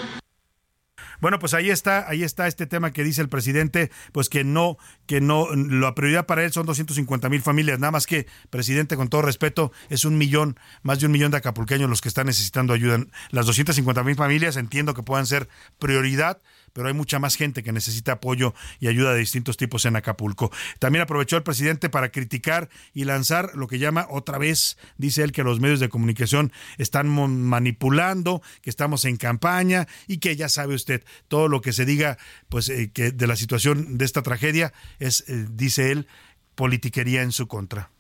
Bueno, pues ahí está, ahí está este tema que dice el presidente, pues que no, que no, la prioridad para él son 250 mil familias, nada más que, presidente, con todo respeto, es un millón, más de un millón de acapulqueños los que están necesitando ayuda. Las 250 mil familias entiendo que puedan ser prioridad, pero hay mucha más gente que necesita apoyo y ayuda de distintos tipos en Acapulco. También aprovechó el presidente para criticar y lanzar lo que llama otra vez, dice él que los medios de comunicación están manipulando, que estamos en campaña y que ya sabe usted, todo lo que se diga pues eh, que de la situación de esta tragedia es, eh, dice él, politiquería en su contra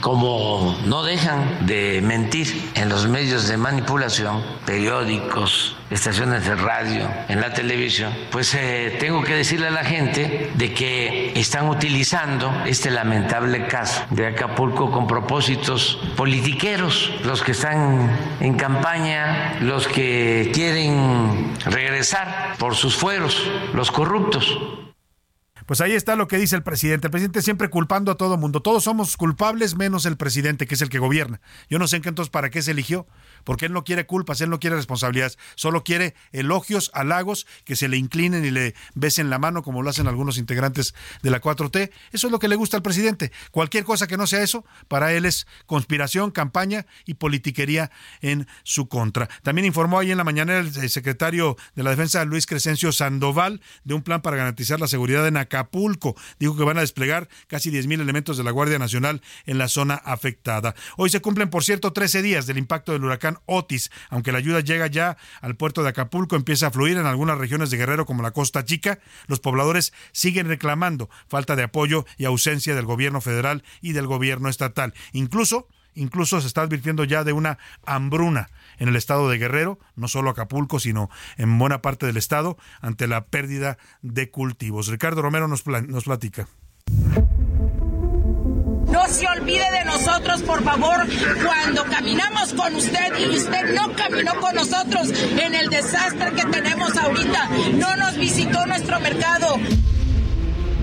como no dejan de mentir en los medios de manipulación, periódicos, estaciones de radio, en la televisión, pues eh, tengo que decirle a la gente de que están utilizando este lamentable caso de Acapulco con propósitos politiqueros, los que están en campaña, los que quieren regresar por sus fueros, los corruptos. Pues ahí está lo que dice el presidente. El presidente siempre culpando a todo mundo. Todos somos culpables menos el presidente, que es el que gobierna. Yo no sé entonces para qué se eligió, porque él no quiere culpas, él no quiere responsabilidades, solo quiere elogios, halagos, que se le inclinen y le besen la mano, como lo hacen algunos integrantes de la 4T. Eso es lo que le gusta al presidente. Cualquier cosa que no sea eso, para él es conspiración, campaña y politiquería en su contra. También informó ahí en la mañana el secretario de la Defensa, Luis Crescencio Sandoval, de un plan para garantizar la seguridad en Acapulco. Dijo que van a desplegar casi 10.000 elementos de la Guardia Nacional en la zona afectada. Hoy se cumplen, por cierto, 13 días del impacto del huracán Otis. Aunque la ayuda llega ya al puerto de Acapulco, empieza a fluir en algunas regiones de Guerrero como la Costa Chica, los pobladores siguen reclamando falta de apoyo y ausencia del gobierno federal y del gobierno estatal. Incluso incluso se está advirtiendo ya de una hambruna en el estado de Guerrero, no solo Acapulco, sino en buena parte del estado, ante la pérdida de cultivos. Ricardo Romero nos, nos platica. No se olvide de nosotros, por favor, cuando caminamos con usted y usted no caminó con nosotros en el desastre que tenemos ahorita. No nos visitó nuestro mercado.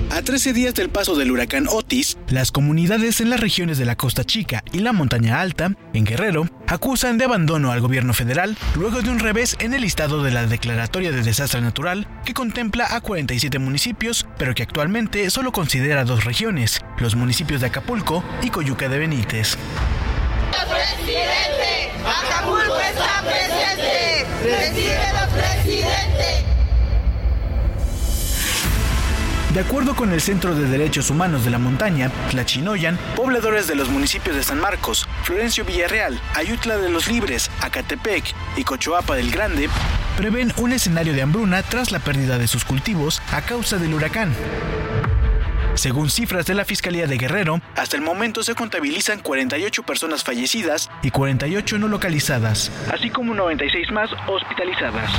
A 13 días del paso del huracán Otis, las comunidades en las regiones de la Costa Chica y la Montaña Alta, en Guerrero, acusan de abandono al gobierno federal luego de un revés en el listado de la Declaratoria de Desastre Natural que contempla a 47 municipios, pero que actualmente solo considera dos regiones, los municipios de Acapulco y Coyuca de Benítez. ¡Acapulco está presente! ¡Recíbelo, De acuerdo con el Centro de Derechos Humanos de la Montaña, Tlachinoyan, pobladores de los municipios de San Marcos, Florencio Villarreal, Ayutla de los Libres, Acatepec y Cochoapa del Grande, prevén un escenario de hambruna tras la pérdida de sus cultivos a causa del huracán. Según cifras de la Fiscalía de Guerrero, hasta el momento se contabilizan 48 personas fallecidas y 48 no localizadas, así como 96 más hospitalizadas.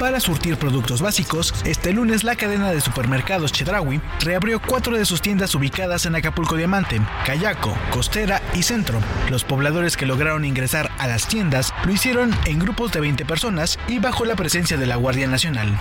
Para surtir productos básicos, este lunes la cadena de supermercados Chedraui reabrió cuatro de sus tiendas ubicadas en Acapulco Diamante, Cayaco, Costera y Centro. Los pobladores que lograron ingresar a las tiendas lo hicieron en grupos de 20 personas y bajo la presencia de la Guardia Nacional.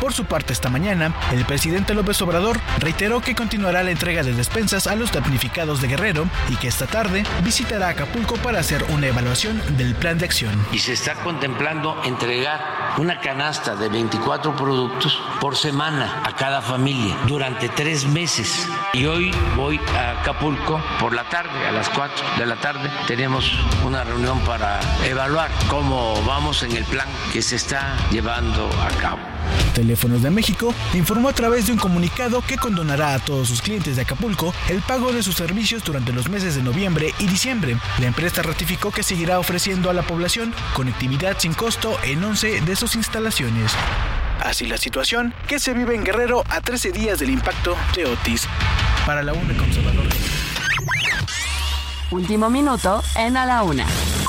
Por su parte, esta mañana, el presidente López Obrador reiteró que continuará la entrega de despensas a los damnificados de Guerrero y que esta tarde visitará Acapulco para hacer una evaluación del plan de acción. Y se está contemplando entregar una canasta de 24 productos por semana a cada familia durante tres meses. Y hoy voy a Acapulco por la tarde, a las 4 de la tarde. Tenemos una reunión para evaluar cómo vamos en el plan que se está llevando a cabo. Teléfonos de México informó a través de un comunicado que condonará a todos sus clientes de Acapulco el pago de sus servicios durante los meses de noviembre y diciembre. La empresa ratificó que seguirá ofreciendo a la población conectividad sin costo en 11 de sus instalaciones. Así la situación que se vive en Guerrero a 13 días del impacto de Otis. Para la UNE Conservador. Último minuto en A la Una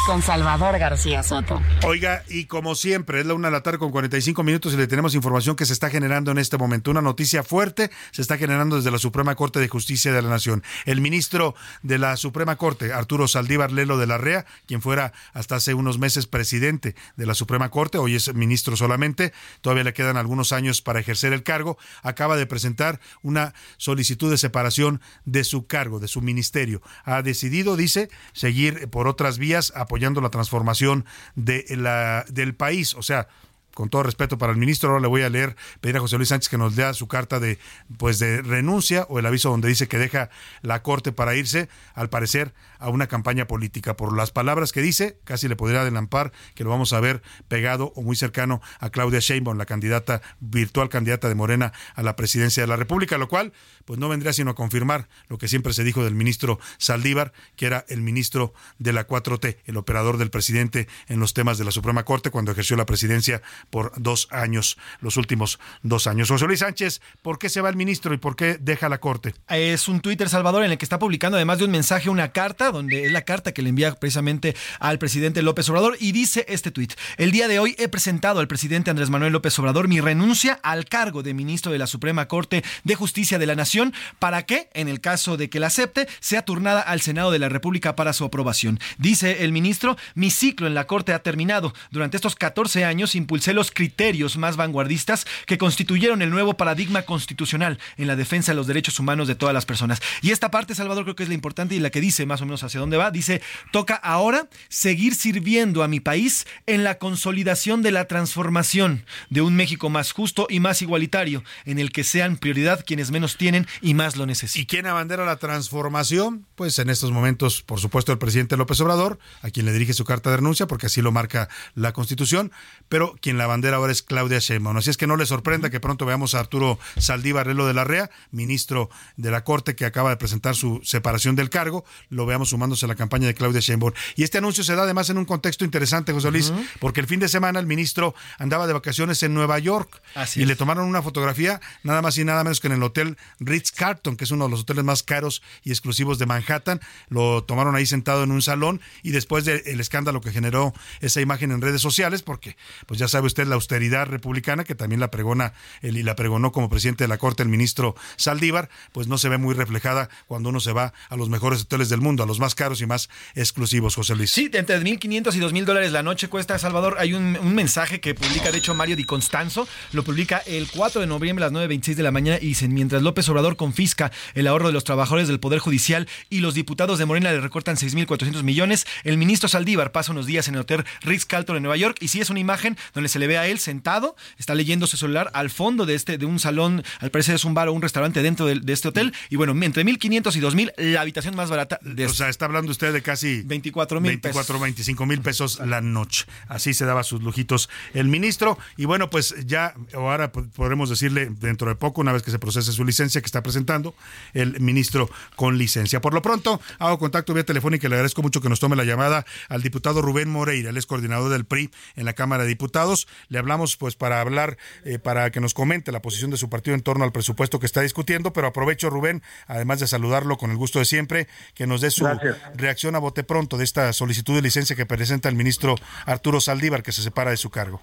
con Salvador García Soto. Oiga, y como siempre, es la una de la tarde con 45 minutos y le tenemos información que se está generando en este momento. Una noticia fuerte se está generando desde la Suprema Corte de Justicia de la Nación. El ministro de la Suprema Corte, Arturo Saldívar Lelo de la REA, quien fuera hasta hace unos meses presidente de la Suprema Corte, hoy es ministro solamente, todavía le quedan algunos años para ejercer el cargo, acaba de presentar una solicitud de separación de su cargo, de su ministerio. Ha decidido, dice, seguir por otras vías apoyando la transformación de la, del país. O sea, con todo respeto para el ministro, ahora le voy a leer, pedir a José Luis Sánchez que nos lea su carta de pues de renuncia o el aviso donde dice que deja la corte para irse, al parecer, a una campaña política. Por las palabras que dice, casi le podría adelantar que lo vamos a ver pegado o muy cercano a Claudia Sheinbaum, la candidata virtual candidata de Morena a la presidencia de la República, lo cual pues no vendría sino a confirmar lo que siempre se dijo del ministro Saldívar, que era el ministro de la 4T, el operador del presidente en los temas de la Suprema Corte cuando ejerció la presidencia por dos años, los últimos dos años. José Luis Sánchez, ¿por qué se va el ministro y por qué deja la Corte? Es un Twitter, Salvador, en el que está publicando además de un mensaje, una carta, donde es la carta que le envía precisamente al presidente López Obrador y dice este tuit. El día de hoy he presentado al presidente Andrés Manuel López Obrador mi renuncia al cargo de ministro de la Suprema Corte de Justicia de la Nación para que, en el caso de que la acepte, sea turnada al Senado de la República para su aprobación. Dice el ministro, mi ciclo en la Corte ha terminado. Durante estos 14 años impulsé los criterios más vanguardistas que constituyeron el nuevo paradigma constitucional en la defensa de los derechos humanos de todas las personas. Y esta parte, Salvador, creo que es la importante y la que dice más o menos hacia dónde va. Dice, toca ahora seguir sirviendo a mi país en la consolidación de la transformación de un México más justo y más igualitario, en el que sean prioridad quienes menos tienen y más lo necesitan. ¿Y quién abandera la transformación? Pues en estos momentos, por supuesto, el presidente López Obrador, a quien le dirige su carta de renuncia, porque así lo marca la Constitución, pero quien la bandera ahora es Claudia Sheinbaum. Así es que no le sorprenda que pronto veamos a Arturo Saldívar Lelo de la REA, ministro de la Corte que acaba de presentar su separación del cargo, lo veamos sumándose a la campaña de Claudia Sheinbaum. Y este anuncio se da además en un contexto interesante, José Luis, porque el fin de semana el ministro andaba de vacaciones en Nueva York Así y es. le tomaron una fotografía nada más y nada menos que en el hotel Ritz Carlton, que es uno de los hoteles más caros y exclusivos de Manhattan. Lo tomaron ahí sentado en un salón y después del escándalo que generó esa imagen en redes sociales, porque pues ya sabe usted la austeridad republicana, que también la pregona el, y la pregonó como presidente de la Corte el ministro Saldívar, pues no se ve muy reflejada cuando uno se va a los mejores hoteles del mundo, a los más caros y más exclusivos, José Luis. Sí, entre 1.500 y 2.000 dólares la noche cuesta Salvador. Hay un, un, mensaje que publica, de hecho, Mario Di Constanzo, lo publica el 4 de noviembre a las 9.26 de la mañana y dicen, mientras López Obrador confisca el ahorro de los trabajadores del Poder Judicial y los diputados de Morena le recortan 6.400 millones, el ministro Saldívar pasa unos días en el hotel Ritz-Carlton en Nueva York y sí es una imagen donde se le ve a él sentado, está leyendo su celular al fondo de este de un salón, al parecer es un bar o un restaurante dentro de, de este hotel y bueno, entre 1.500 y 2.000 la habitación más barata de O sea, está hablando usted de casi 24 mil 24, 25 mil pesos la noche. Así se daba sus lujitos el ministro. Y bueno, pues ya ahora podremos decirle dentro de poco, una vez que se procese su licencia que está presentando, el ministro con licencia. Por lo pronto, hago contacto vía telefónica y le agradezco mucho que nos tome la llamada al diputado Rubén Moreira, él es coordinador del PRI en la Cámara de Diputados. Le hablamos pues para hablar, eh, para que nos comente la posición de su partido en torno al presupuesto que está discutiendo, pero aprovecho, Rubén, además de saludarlo con el gusto de siempre, que nos dé su Gracias. reacción a bote pronto de esta solicitud de licencia que presenta el ministro Arturo Saldívar, que se separa de su cargo.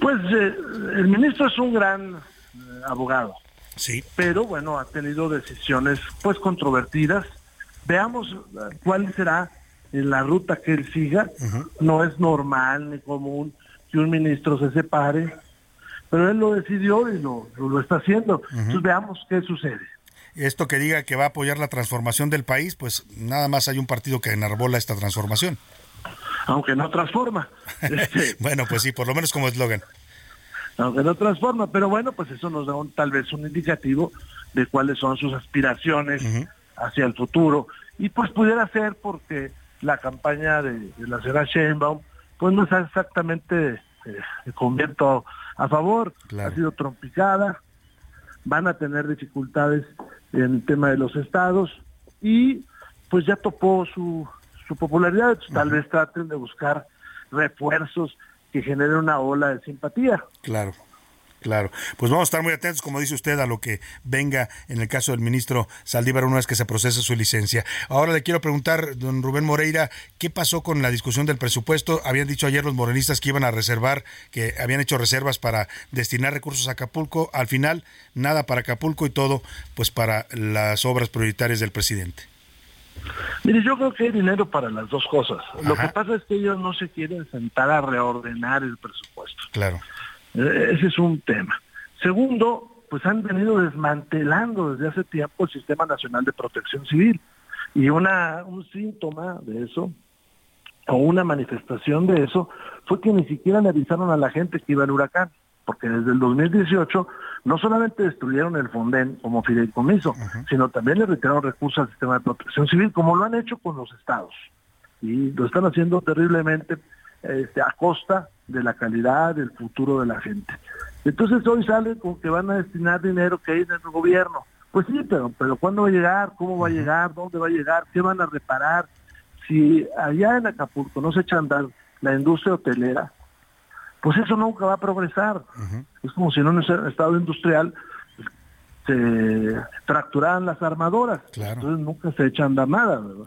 Pues eh, el ministro es un gran eh, abogado. Sí. Pero bueno, ha tenido decisiones pues controvertidas. Veamos eh, cuál será la ruta que él siga. No es normal ni común que un ministro se separe, pero él lo decidió y lo, lo está haciendo. Entonces veamos qué sucede. Esto que diga que va a apoyar la transformación del país, pues nada más hay un partido que enarbola esta transformación. Aunque no transforma. Este, bueno, pues sí, por lo menos como eslogan. aunque no transforma, pero bueno, pues eso nos da un- tal vez un indicativo de cuáles son sus aspiraciones hacia el futuro. Y pues pudiera ser porque la campaña de, de la señora Sheinbaum, pues no está exactamente eh, con viento a favor, ha sido trompicada, van a tener dificultades en el tema de los estados y pues ya topó su, su popularidad, Entonces, tal vez traten de buscar refuerzos que generen una ola de simpatía. Claro. Claro, pues vamos a estar muy atentos, como dice usted, a lo que venga en el caso del ministro Saldívar una vez que se procese su licencia. Ahora le quiero preguntar, don Rubén Moreira, ¿qué pasó con la discusión del presupuesto? Habían dicho ayer los morenistas que iban a reservar, que habían hecho reservas para destinar recursos a Acapulco. Al final, nada para Acapulco y todo, pues para las obras prioritarias del presidente. Mire, yo creo que hay dinero para las dos cosas. Lo que pasa es que ellos no se quieren sentar a reordenar el presupuesto. Claro. Eh, Ese es un tema. Segundo, pues han venido desmantelando desde hace tiempo el Sistema Nacional de Protección Civil. Y una, un síntoma de eso, o una manifestación de eso, fue que ni siquiera le avisaron a la gente que iba el huracán. Porque desde el 2018 no solamente destruyeron el Fonden como fideicomiso, sino también le retiraron recursos al sistema de protección civil, como lo han hecho con los estados. Y lo están haciendo terriblemente este, a costa de la calidad del futuro de la gente. Entonces hoy sale con que van a destinar dinero que hay en el gobierno. Pues sí, pero, pero ¿cuándo va a llegar? ¿Cómo va a llegar? ¿Dónde va a llegar? ¿Qué van a reparar? Si allá en Acapulco no se echa a andar la industria hotelera, pues eso nunca va a progresar. Es como si en un estado industrial pues, se fracturaran las armadoras. Entonces nunca se echa a andar nada, ¿verdad?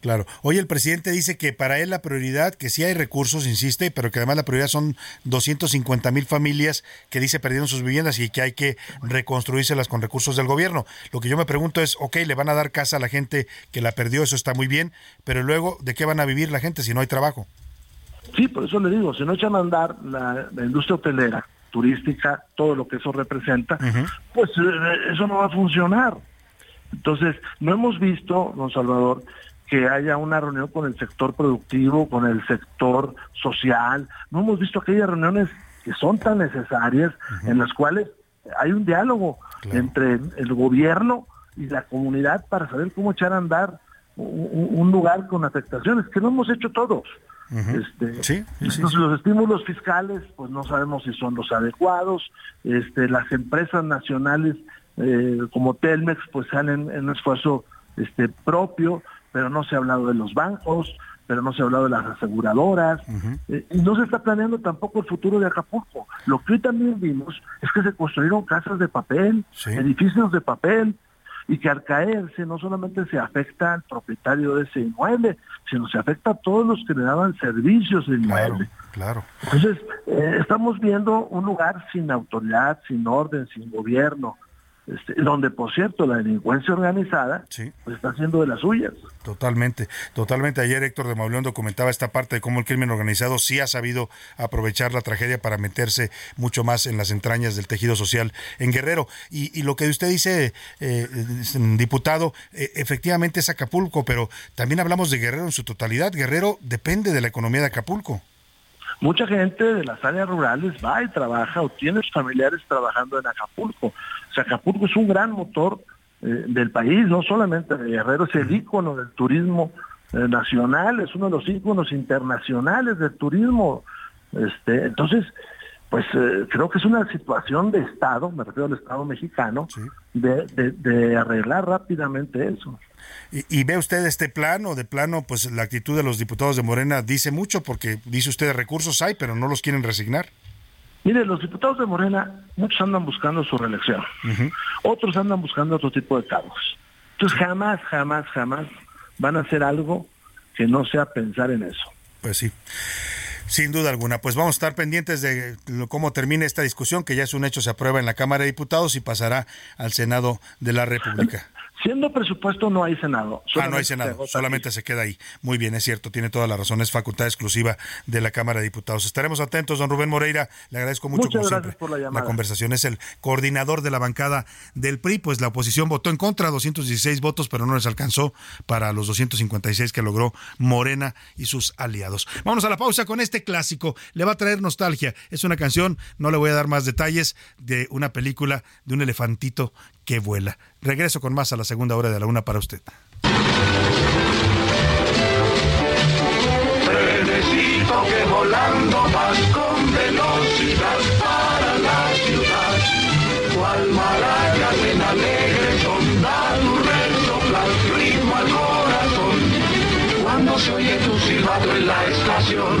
Claro. Hoy el presidente dice que para él la prioridad, que sí hay recursos, insiste, pero que además la prioridad son 250 mil familias que dice perdieron sus viviendas y que hay que reconstruírselas con recursos del gobierno. Lo que yo me pregunto es, ok, le van a dar casa a la gente que la perdió, eso está muy bien, pero luego, ¿de qué van a vivir la gente si no hay trabajo? Sí, por eso le digo, si no echan a andar la, la industria hotelera, turística, todo lo que eso representa, pues eh, eso no va a funcionar. Entonces, no hemos visto, don Salvador, que haya una reunión con el sector productivo, con el sector social. No hemos visto aquellas reuniones que son tan necesarias, en las cuales hay un diálogo entre el gobierno y la comunidad para saber cómo echar a andar un, un lugar con afectaciones, que no hemos hecho todos. Este, sí, entonces los estímulos fiscales, pues no sabemos si son los adecuados. Este, las empresas nacionales eh, como Telmex, pues salen en un esfuerzo este, propio, pero no se ha hablado de los bancos, pero no se ha hablado de las aseguradoras, eh, y no se está planeando tampoco el futuro de Acapulco. Lo que hoy también vimos es que se construyeron casas de papel, edificios de papel, y que al caerse no solamente se afecta al propietario de ese inmueble, sino se afecta a todos los que le daban servicios de inmueble. Claro. Entonces, eh, estamos viendo un lugar sin autoridad, sin orden, sin gobierno, este, donde por cierto la delincuencia organizada pues, está haciendo de las suyas. Totalmente, totalmente. Ayer Héctor de Mauleón documentaba esta parte de cómo el crimen organizado sí ha sabido aprovechar la tragedia para meterse mucho más en las entrañas del tejido social en Guerrero. Y, lo que usted dice, eh, diputado, eh, efectivamente es Acapulco, pero también hablamos de Guerrero en su totalidad. Guerrero depende de la economía de Acapulco. Mucha gente de las áreas rurales va y trabaja o tiene sus familiares trabajando en Acapulco. Acapulco es un gran motor eh, del país, no solamente de Guerrero, es el ícono del turismo eh, nacional, es uno de los íconos internacionales del turismo. Este, entonces, pues eh, creo que es una situación de Estado, me refiero al Estado mexicano, de, arreglar rápidamente eso. ¿Y, ve usted este plano? De plano, pues la actitud de los diputados de Morena dice mucho, porque dice usted recursos hay, pero no los quieren resignar. Mire, los diputados de Morena, muchos andan buscando su reelección, otros andan buscando otro tipo de cargos. Entonces jamás, jamás, jamás van a hacer algo que no sea pensar en eso. Pues sí. Sin duda alguna, pues vamos a estar pendientes de cómo termine esta discusión, que ya es un hecho, se aprueba en la Cámara de Diputados y pasará al Senado de la República. Siendo presupuesto no hay Senado. Ah, no hay Senado, solamente se queda ahí. Muy bien, es cierto, tiene toda la razón, es facultad exclusiva de la Cámara de Diputados. Estaremos atentos, don Rubén Moreira, le agradezco mucho Muchas gracias por la, la, conversación. Es el coordinador de la bancada del PRI, pues la oposición votó en contra, 216 votos, pero no les alcanzó para los 256 que logró Morena y sus aliados. Vamos a la pausa con este clásico, le va a traer nostalgia. Es una canción, no le voy a dar más detalles, de una película de un elefantito que vuela. Regreso con más a la segunda hora de la una para usted. Necesito que volando vas con velocidad para la ciudad. Cual maraca en alegre son, da tu rezo, ritmo al corazón. Cuando se oye tu silbato en la estación,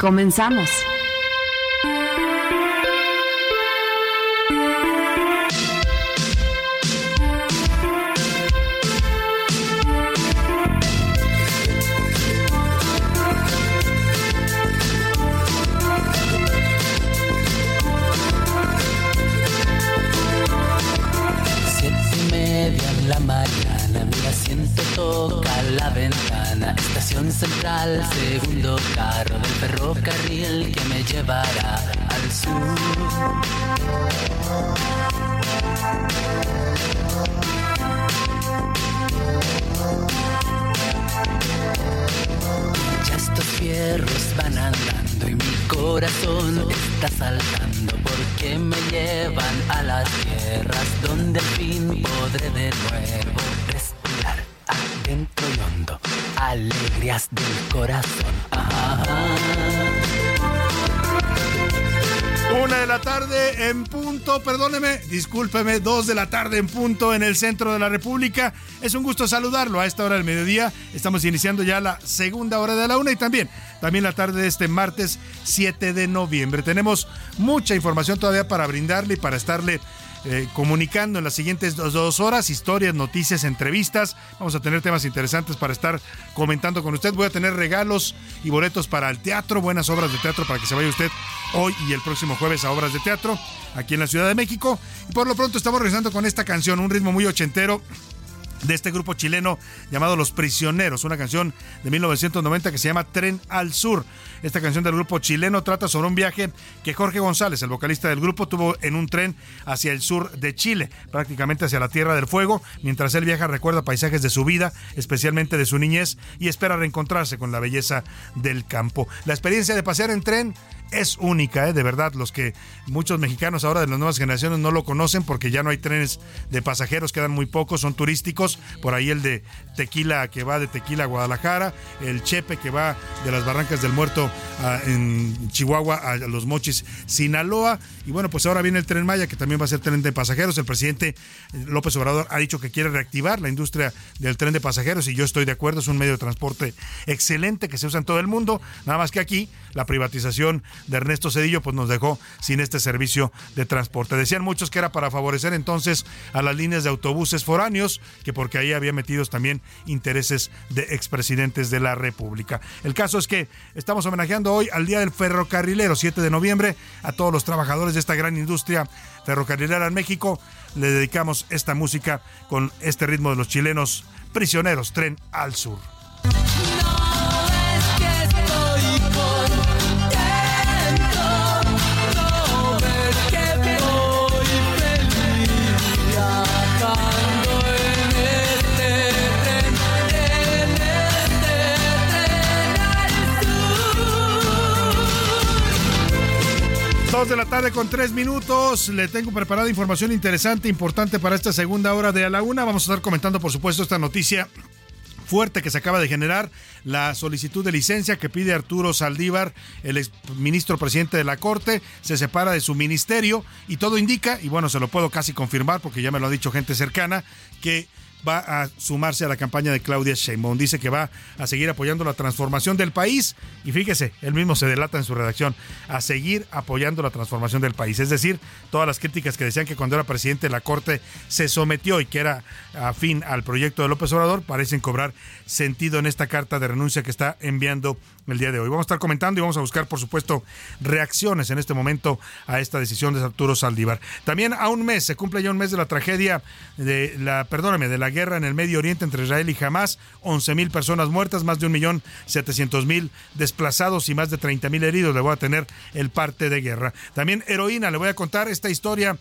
Comenzamos. la mañana, mi asiento toca la ventana. Central, segundo carro del ferrocarril que me llevará al sur. Ya estos fierros van andando y mi corazón está saltando porque me llevan a las tierras donde al fin podré de nuevo alegrías del corazón. Una de la tarde en punto, perdóneme, discúlpeme, dos de la tarde en punto en el centro de la República. Es un gusto saludarlo a esta hora del mediodía. Estamos iniciando ya la segunda hora de la una y también, también la tarde de este martes 7 de noviembre. Tenemos mucha información todavía para brindarle y para estarle eh, comunicando en las siguientes dos, horas, historias, noticias, entrevistas. Vamos a tener temas interesantes para estar comentando con usted. Voy a tener regalos y boletos para el teatro, buenas obras de teatro para que se vaya usted hoy y el próximo jueves a obras de teatro aquí en la Ciudad de México. Y por lo pronto estamos regresando con esta canción, un ritmo muy ochentero de este grupo chileno llamado Los Prisioneros, una canción de 1990 que se llama Tren al Sur. Esta canción del grupo chileno trata sobre un viaje que Jorge González, el vocalista del grupo, tuvo en un tren hacia el sur de Chile, prácticamente hacia la Tierra del Fuego. Mientras él viaja recuerda paisajes de su vida, especialmente de su niñez, y espera reencontrarse con la belleza del campo. La experiencia de pasear en tren es única, ¿eh? de verdad. Los que muchos mexicanos ahora de las nuevas generaciones no lo conocen porque ya no hay trenes de pasajeros, quedan muy pocos, son turísticos. Por ahí el de Tequila que va de Tequila a Guadalajara, el Chepe que va de las Barrancas del Muerto en Chihuahua a Los Mochis, Sinaloa. Y bueno, pues ahora viene el tren Maya que también va a ser tren de pasajeros. El presidente López Obrador ha dicho que quiere reactivar la industria del tren de pasajeros y yo estoy de acuerdo. Es un medio de transporte excelente que se usa en todo el mundo. Nada más que aquí la privatización de Ernesto Cedillo pues nos dejó sin este servicio de transporte. Decían muchos que era para favorecer entonces a las líneas de autobuses foráneos, que porque ahí había metidos también intereses de expresidentes de la República. El caso es que estamos homenajeando hoy al Día del Ferrocarrilero, 7 de noviembre, a todos los trabajadores de esta gran industria ferrocarrilera en México. Le dedicamos esta música con este ritmo de los chilenos prisioneros, tren al sur. Dos de la tarde con tres minutos. Le tengo preparada información interesante, importante para esta segunda hora de a la una. Vamos a estar comentando, por supuesto, esta noticia fuerte que se acaba de generar, la solicitud de licencia que pide Arturo Saldívar, el ex ministro presidente de la Corte, se separa de su ministerio y todo indica, y bueno, se lo puedo casi confirmar porque ya me lo ha dicho gente cercana, que va a sumarse a la campaña de Claudia Sheinbaum. Dice que va a seguir apoyando la transformación del país y fíjese, él mismo se delata en su redacción, a seguir apoyando la transformación del país. Es decir, todas las críticas que decían que cuando era presidente de la Corte se sometió y que era afín al proyecto de López Obrador, parecen cobrar sentido en esta carta de renuncia que está enviando el día de hoy. Vamos a estar comentando y vamos a buscar, por supuesto, reacciones en este momento a esta decisión de Arturo Saldívar. También a un mes, se cumple ya un mes de la tragedia de la, perdóneme, de la guerra en el Medio Oriente entre Israel y Hamas, 11 mil personas muertas, más de un millón setecientos mil desplazados y más de 30 mil heridos. Le voy a tener el parte de guerra. También heroína, le voy a contar esta historia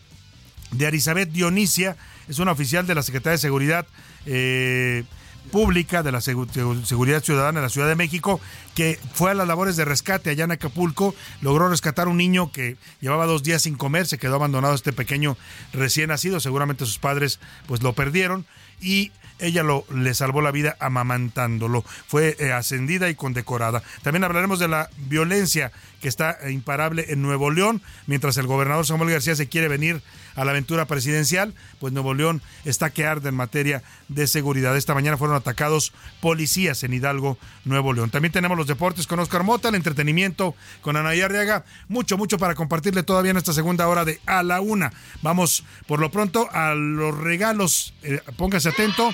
de Elizabeth Dionisia, es una oficial de la Secretaría de Seguridad. Eh, Pública de la Seguridad Ciudadana de la Ciudad de México, que fue a las labores de rescate allá en Acapulco, logró rescatar un niño que llevaba dos días sin comer, se quedó abandonado este pequeño recién nacido, seguramente sus padres pues lo perdieron y ella lo, le salvó la vida amamantándolo. Fue eh, ascendida y condecorada. También hablaremos de la violencia que está imparable en Nuevo León, mientras el gobernador Samuel García se quiere venir a la aventura presidencial, pues Nuevo León está que arde en materia de seguridad. Esta mañana fueron atacados policías en Hidalgo, Nuevo León. También tenemos los deportes con Oscar Mota, el entretenimiento con Anaya Arriaga. Mucho, mucho para compartirle todavía en esta segunda hora de A la Una. Vamos por lo pronto a los regalos. Eh, póngase atento,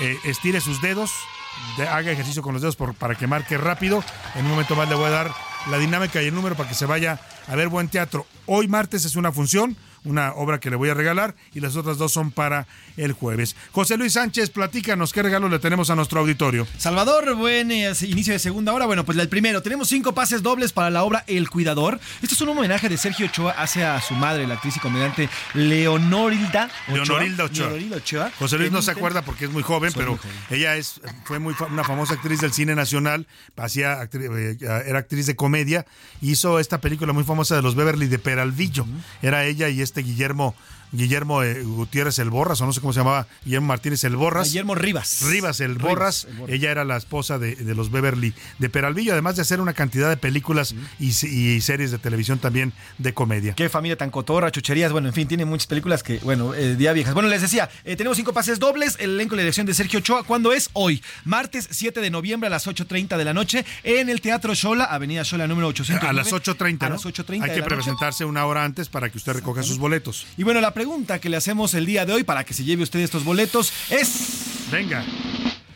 eh, estire sus dedos, haga ejercicio con los dedos para que marque rápido. En un momento más le voy a dar la dinámica y el número para que se vaya a ver buen teatro. Hoy martes es una función una obra que le voy a regalar y las otras dos son para el jueves. José Luis Sánchez, platícanos qué regalo le tenemos a nuestro auditorio. Salvador, buen eh, inicio de segunda hora. Bueno, pues el primero, tenemos cinco pases dobles para la obra El Cuidador. Esto es un homenaje de Sergio Ochoa hacia su madre, la actriz y comediante Leonorilda Ochoa. Leonorilda Ochoa. José Luis no se acuerda porque es muy joven, pero ella es, fue muy una famosa actriz del cine nacional, hacía, eh, era actriz de comedia, hizo esta película muy famosa de los Beverly de Peralvillo. Era ella y este Guillermo Guillermo eh, Gutiérrez El Borras, o no sé cómo se llamaba, Guillermo Martínez El Borras. Guillermo Rivas. Rivas El Borras. Ella era la esposa de, los Beverly de Peralvillo, además de hacer una cantidad de películas y, series de televisión también de comedia. Qué familia tan cotorra, chucherías, bueno, en fin, tiene muchas películas que, bueno, eh, día viejas. Bueno, les decía, eh, tenemos cinco pases dobles, el elenco de la dirección de Sergio Ochoa. ¿Cuándo es? Hoy, martes 7 de noviembre a las 8.30 de la noche en el Teatro Shola, Avenida Shola número 800. A las 8.30, A las 8.30 Hay que presentarse una hora antes para que usted recoja sus boletos. Y bueno, la pregunta que le hacemos el día de hoy para que se lleve usted estos boletos es... Venga.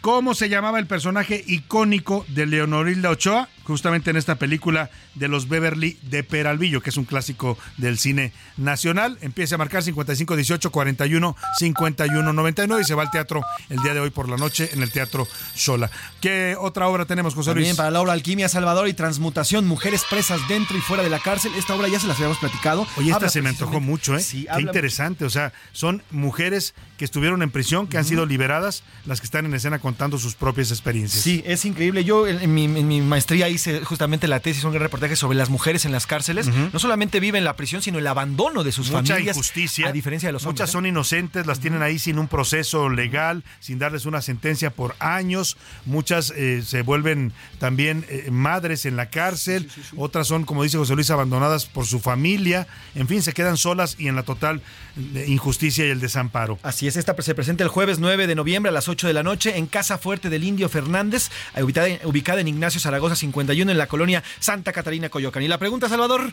¿Cómo se llamaba el personaje icónico de Leonorilda Ochoa? Justamente en esta película de los Beverly de Peralvillo, que es un clásico del cine nacional. Empieza a marcar 55 18 41 51 99 y se va al teatro el día de hoy por la noche en el Teatro Sola. ¿Qué otra obra tenemos, José Luis? También para la obra Alquimia, Salvador y Transmutación, mujeres presas dentro y fuera de la cárcel. Esta obra ya se las habíamos platicado. Oye, esta Habla se me antojó mucho, ¿eh? Sí, Qué interesante. O sea, son mujeres que estuvieron en prisión, que han sido liberadas, las que están en escena contando sus propias experiencias. Sí, es increíble. Yo en, en mi, en mi maestría hice justamente la tesis, un gran reportaje sobre las mujeres en las cárceles. No solamente viven la prisión, sino el abandono de sus Mucha familias. injusticia. A diferencia de los Muchas hombres. ¿eh? son inocentes, las tienen ahí sin un proceso legal, sin darles una sentencia por años. Muchas eh, se vuelven también eh, madres en la cárcel. Otras son, como dice José Luis, abandonadas por su familia. En fin, se quedan solas y en la total injusticia y el desamparo. Así es, esta se presenta el jueves 9 de noviembre a las 8 de la noche en Casa Fuerte del Indio Fernández, ubicada, ubicada en Ignacio Zaragoza 51 en la colonia Santa Catarina, Coyoacán. Y la pregunta, Salvador.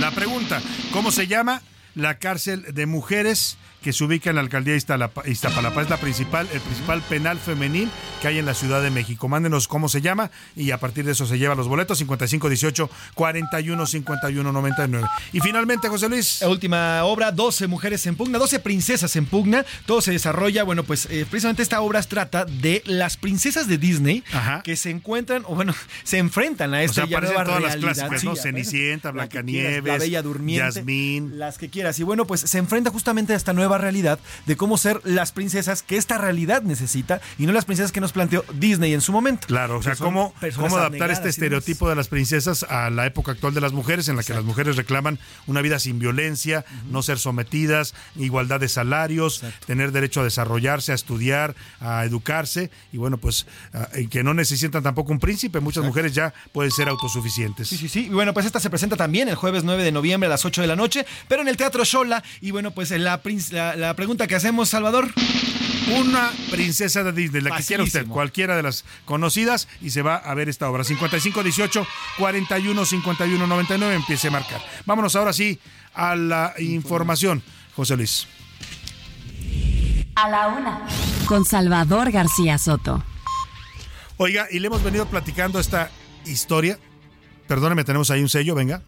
La pregunta, ¿cómo se llama la cárcel de mujeres que se ubica en la alcaldía de Iztapalapa? Es la principal, el principal penal femenil que hay en la Ciudad de México. Mándenos cómo se llama y a partir de eso se lleva los boletos 5518 41 51 99. Y finalmente, José Luis. La última obra, 12 mujeres en pugna, 12 princesas en pugna. Todo se desarrolla, bueno, pues eh, precisamente esta obra trata de las princesas de Disney que se encuentran, o bueno, se enfrentan a O esta sea, ya aparecen nueva todas las clásicas, ¿no? aparecen Cenicienta, Blancanieves, La Bella Durmiente. Yasmín. Las que quieras. Y bueno, pues se enfrenta justamente a esta nueva realidad de cómo ser las princesas que esta realidad necesita y no las princesas que nos planteó Disney en su momento. Claro, o sea, cómo, cómo adaptar este estereotipo de las princesas a la época actual de las mujeres, en la que las mujeres reclaman una vida sin violencia, no ser sometidas, igualdad de salarios, tener derecho a desarrollarse, a estudiar, a educarse, y bueno, pues ah, y que no necesitan tampoco un príncipe, muchas mujeres ya pueden ser autosuficientes. Sí, sí, sí. Y bueno, pues esta se presenta también el jueves 9 de noviembre a las 8 de la noche, pero en el Teatro Shola. Y bueno, pues la, prin- la, la pregunta que hacemos, Salvador. Una princesa de Disney, la que quiera usted, cualquiera de las conocidas, y se va a ver esta obra. 5518 41 51 99, empiece a marcar. Vámonos ahora sí a la información, José Luis. A la una. Con Salvador García Soto. Oiga, y le hemos venido platicando esta historia. Perdóneme, tenemos ahí un sello, venga.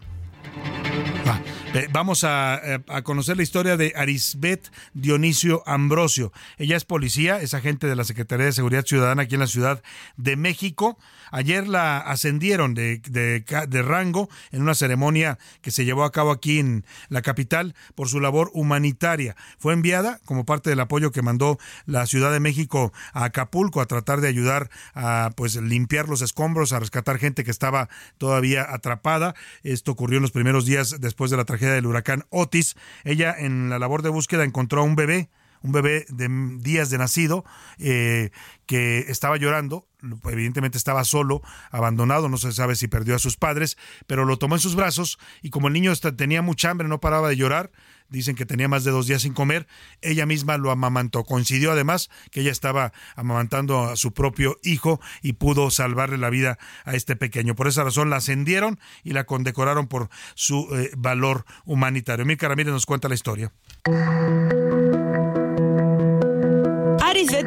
Va. Eh, Vamos a, eh, a conocer la historia de Arisbet Dionisio Ambrosio. Ella es policía, es agente de la Secretaría de Seguridad Ciudadana aquí en la Ciudad de México. Ayer la ascendieron de, de rango en una ceremonia que se llevó a cabo aquí en la capital por su labor humanitaria. Fue enviada como parte del apoyo que mandó la Ciudad de México a Acapulco a tratar de ayudar a pues limpiar los escombros, a rescatar gente que estaba todavía atrapada. Esto ocurrió en los primeros días después de la tragedia del huracán Otis. Ella en la labor de búsqueda encontró a un bebé un bebé de días de nacido eh, que estaba llorando, evidentemente estaba solo, abandonado, no se sabe si perdió a sus padres, pero lo tomó en sus brazos y como el niño tenía mucha hambre, no paraba de llorar, dicen que tenía más de dos días sin comer, ella misma lo amamantó. Coincidió además que ella estaba amamantando a su propio hijo y pudo salvarle la vida a este pequeño. Por esa razón la ascendieron y la condecoraron por su eh, valor humanitario. Mirka Ramírez nos cuenta la historia.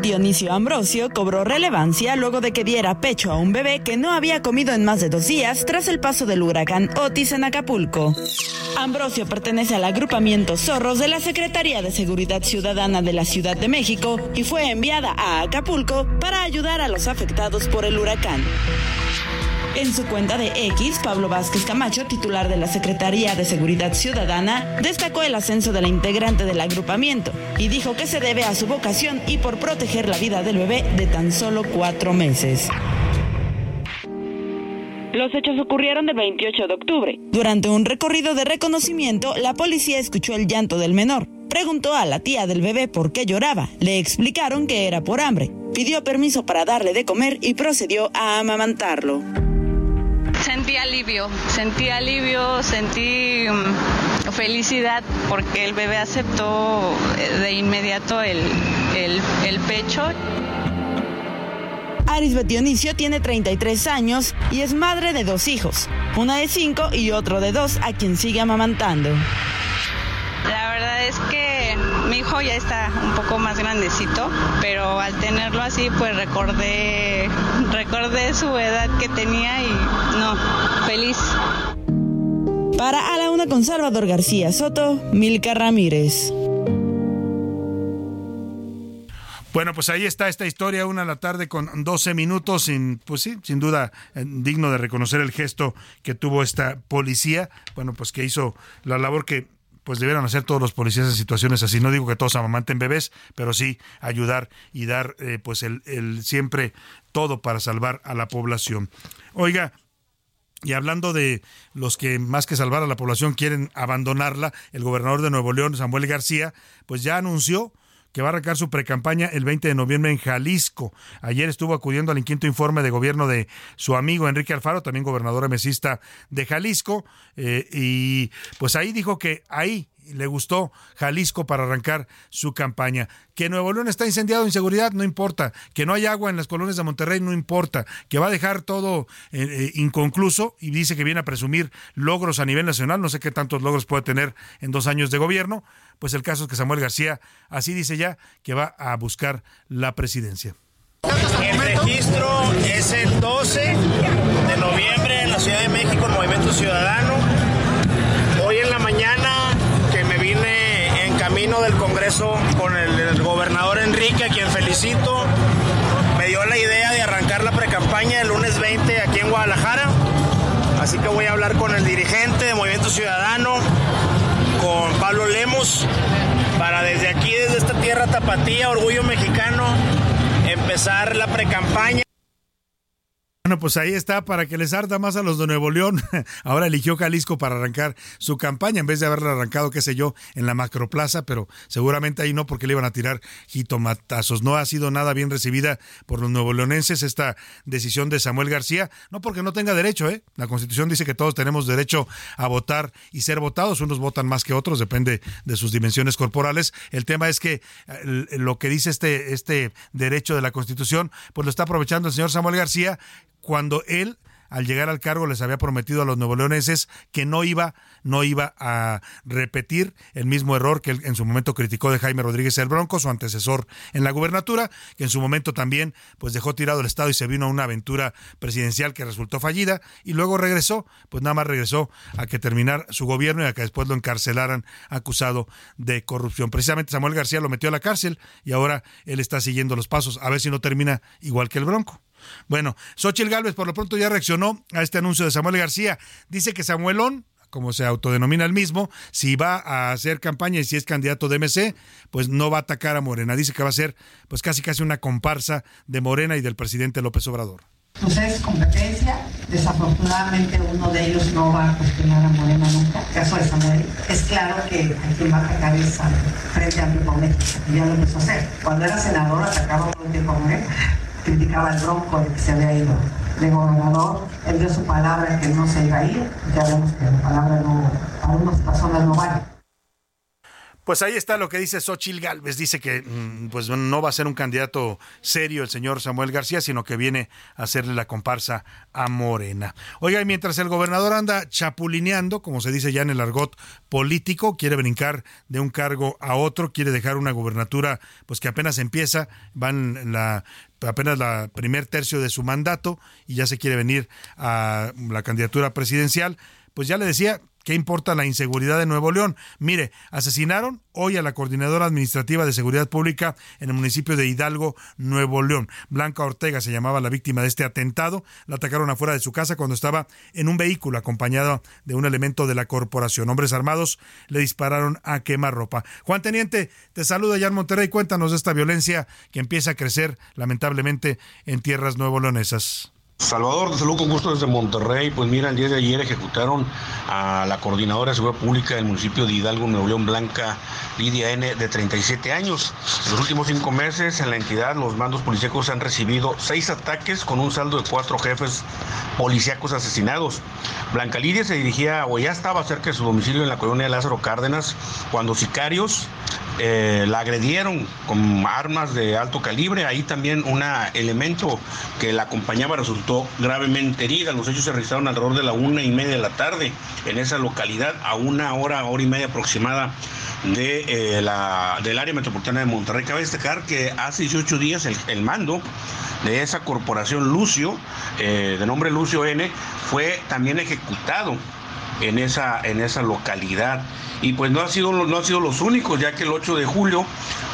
Dionisio Ambrosio cobró relevancia luego de que diera pecho a un bebé que no había comido en más de dos días tras el paso del huracán Otis en Acapulco. Ambrosio pertenece al agrupamiento Zorros de la Secretaría de Seguridad Ciudadana de la Ciudad de México y fue enviada a Acapulco para ayudar a los afectados por el huracán. En su cuenta de X, Pablo Vázquez Camacho, titular de la Secretaría de Seguridad Ciudadana, destacó el ascenso de la integrante del agrupamiento y dijo que se debe a su vocación y por proteger la vida del bebé de tan solo cuatro meses. Los hechos ocurrieron el 28 de octubre. Durante un recorrido de reconocimiento, la policía escuchó el llanto del menor. Preguntó a la tía del bebé por qué lloraba. Le explicaron que era por hambre. Pidió permiso para darle de comer y procedió a amamantarlo. Sentí alivio, sentí alivio, sentí mm, felicidad porque el bebé aceptó eh, de inmediato el, el, el pecho. Arisbet Dionisio tiene 33 años y es madre de dos hijos, una de 5 y otro de 2 a quien sigue amamantando. La verdad es que mi hijo ya está un poco más grandecito, pero al tenerlo así pues recordé, recordé recordé su edad que tenía y no, feliz. Para A la Una con Salvador García Soto, Milka Ramírez. Bueno, pues ahí está esta historia, una a la tarde con 12 minutos, sin, pues sí, sin duda eh, digno de reconocer el gesto que tuvo esta policía, bueno, pues que hizo la labor que pues debieran hacer todos los policías en situaciones así. No digo que todos amamanten bebés, pero sí ayudar y dar eh, pues el, el siempre todo para salvar a la población. Oiga, y hablando de los que más que salvar a la población quieren abandonarla, el gobernador de Nuevo León, Samuel García, pues ya anunció que va a arrancar su precampaña el 20 de noviembre en Jalisco. Ayer estuvo acudiendo al inquieto informe de gobierno de su amigo Enrique Alfaro, también gobernador mesista de Jalisco, eh, y pues ahí dijo que ahí le gustó Jalisco para arrancar su campaña. Que Nuevo León está incendiado en seguridad, no importa. Que no hay agua en las colonias de Monterrey, no importa. Que va a dejar todo eh, eh, inconcluso y dice que viene a presumir logros a nivel nacional. No sé qué tantos logros puede tener en dos años de gobierno. Pues el caso es que Samuel García, así dice ya, que va a buscar la presidencia. El registro es el 12 de noviembre en la Ciudad de México, el Movimiento Ciudadano. Hoy en la mañana que me vine en camino con el, el gobernador Enrique, a quien felicito, me dio la idea de arrancar la precampaña el lunes 20 aquí en Guadalajara. Así que voy a hablar con el dirigente de Movimiento Ciudadano, con Pablo Lemos, para desde aquí, desde esta tierra tapatía, orgullo mexicano, empezar la precampaña. Bueno, pues ahí está, para que les arda más a los de Nuevo León. Ahora eligió Jalisco para arrancar su campaña, en vez de haberla arrancado, qué sé yo, en la macroplaza, pero seguramente ahí no, porque le iban a tirar jitomatazos. No ha sido nada bien recibida por los nuevo leonenses esta decisión de Samuel García, no porque no tenga derecho, ¿eh? La Constitución dice que todos tenemos derecho a votar y ser votados, unos votan más que otros, depende de sus dimensiones corporales. El tema es que eh, lo que dice este, este derecho de la Constitución, pues lo está aprovechando el señor Samuel García cuando él al llegar al cargo les había prometido a los nuevoleoneses que no iba, no iba a repetir el mismo error que él en su momento criticó de Jaime Rodríguez el Bronco, su antecesor en la gubernatura, que en su momento también pues dejó tirado el Estado y se vino a una aventura presidencial que resultó fallida y luego regresó, pues nada más regresó a que terminar su gobierno y a que después lo encarcelaran acusado de corrupción. Precisamente Samuel García lo metió a la cárcel y ahora él está siguiendo los pasos, a ver si no termina igual que el Bronco. Bueno, Xochitl Gálvez por lo pronto ya reaccionó a este anuncio de Samuel García. Dice que Samuelón, como se autodenomina el mismo, si va a hacer campaña y si es candidato de MC, pues no va a atacar a Morena. Dice que va a ser pues casi casi una comparsa de Morena y del presidente López Obrador. Pues es competencia. Desafortunadamente uno de ellos no va a cuestionar a Morena nunca. El caso de Samuel. Es claro que a quien va a atacar es Frente Amplio por México. Y ya lo empezó a hacer. Cuando era senador atacaba a Morena criticaba al bronco de que se había ido de gobernador, él dio su palabra que no se iba a ir, ya vemos que la palabra no, para unas personas no vale. Pues ahí está lo que dice Xochil Gálvez. Dice que mm, pues no va a ser un candidato serio el señor Samuel García, sino que viene a hacerle la comparsa a Morena. Oiga, y mientras el gobernador anda chapulineando, como se dice ya en el argot político, quiere brincar de un cargo a otro, quiere dejar una gubernatura pues que apenas empieza, van la apenas la primer tercio de su mandato y ya se quiere venir a la candidatura presidencial, pues ya le decía, ¿Qué importa la inseguridad de Nuevo León? Mire, asesinaron hoy a la coordinadora administrativa de seguridad pública en el municipio de Hidalgo, Nuevo León. Blanca Ortega se llamaba la víctima de este atentado. La atacaron afuera de su casa cuando estaba en un vehículo acompañado de un elemento de la corporación. Hombres armados le dispararon a quemarropa. Juan Teniente, te saluda en Monterrey. Cuéntanos de esta violencia que empieza a crecer lamentablemente en tierras nuevo leonesas. Salvador, te saludo con gusto desde Monterrey. Pues mira, el día de ayer ejecutaron a la coordinadora de seguridad pública del municipio de Hidalgo, Nuevo León Blanca, Lidia N, de 37 años. En los últimos cinco meses en la entidad los mandos policíacos han recibido seis ataques con un saldo de cuatro jefes policíacos asesinados. Blanca Lidia se dirigía o ya estaba cerca de su domicilio en la colonia de Lázaro Cárdenas cuando sicarios eh, la agredieron con armas de alto calibre. Ahí también un elemento que la acompañaba resultó gravemente herida. Los hechos se registraron alrededor de la una y media de la tarde en esa localidad, a una hora, hora y media aproximada de, eh, la, del área metropolitana de Monterrey. Cabe destacar que hace 18 días el, el mando de esa corporación Lucio, eh, de nombre Lucio N, fue también ejecutado en esa, en esa localidad. Y pues no, ha sido, no han sido los únicos, ya que el 8 de julio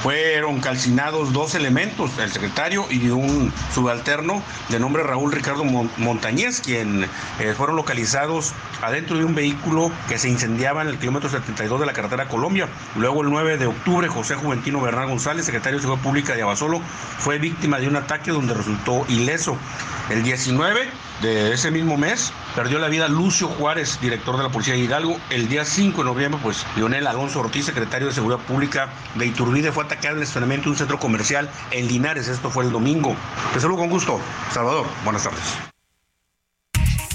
fueron calcinados dos elementos, el secretario y un subalterno de nombre Raúl Ricardo Montañez, quien eh, fueron localizados adentro de un vehículo que se incendiaba en el kilómetro 72 de la carretera Colombia. Luego el 9 de octubre, José Juventino Bernal González, secretario de Seguridad Pública de Abasolo, fue víctima de un ataque donde resultó ileso. El 19 de ese mismo mes perdió la vida Lucio Juárez, director de la Policía de Hidalgo. El día 5 de noviembre, pues Leonel Alonso Ortiz, secretario de Seguridad Pública de Iturbide, fue atacado en el estacionamiento de un centro comercial en Linares. Esto fue el domingo. Te saludo con gusto. Salvador, buenas tardes.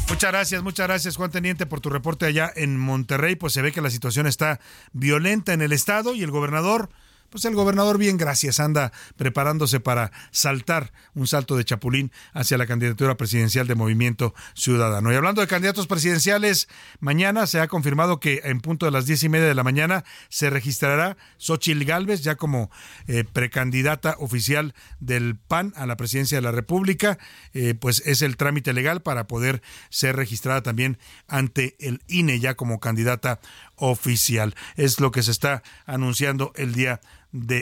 Muchas gracias, muchas gracias Juan Teniente por tu reporte allá en Monterrey. Pues se ve que la situación está violenta en el estado y el gobernador pues el gobernador bien gracias anda preparándose para saltar un salto de chapulín hacia la candidatura presidencial de Movimiento Ciudadano. Y hablando de candidatos presidenciales, mañana se ha confirmado que en punto de las diez y media de la mañana se registrará Xochil Gálvez ya como eh, precandidata oficial del PAN a la presidencia de la República. Eh, pues es el trámite legal para poder ser registrada también ante el INE ya como candidata oficial. Es lo que se está anunciando el día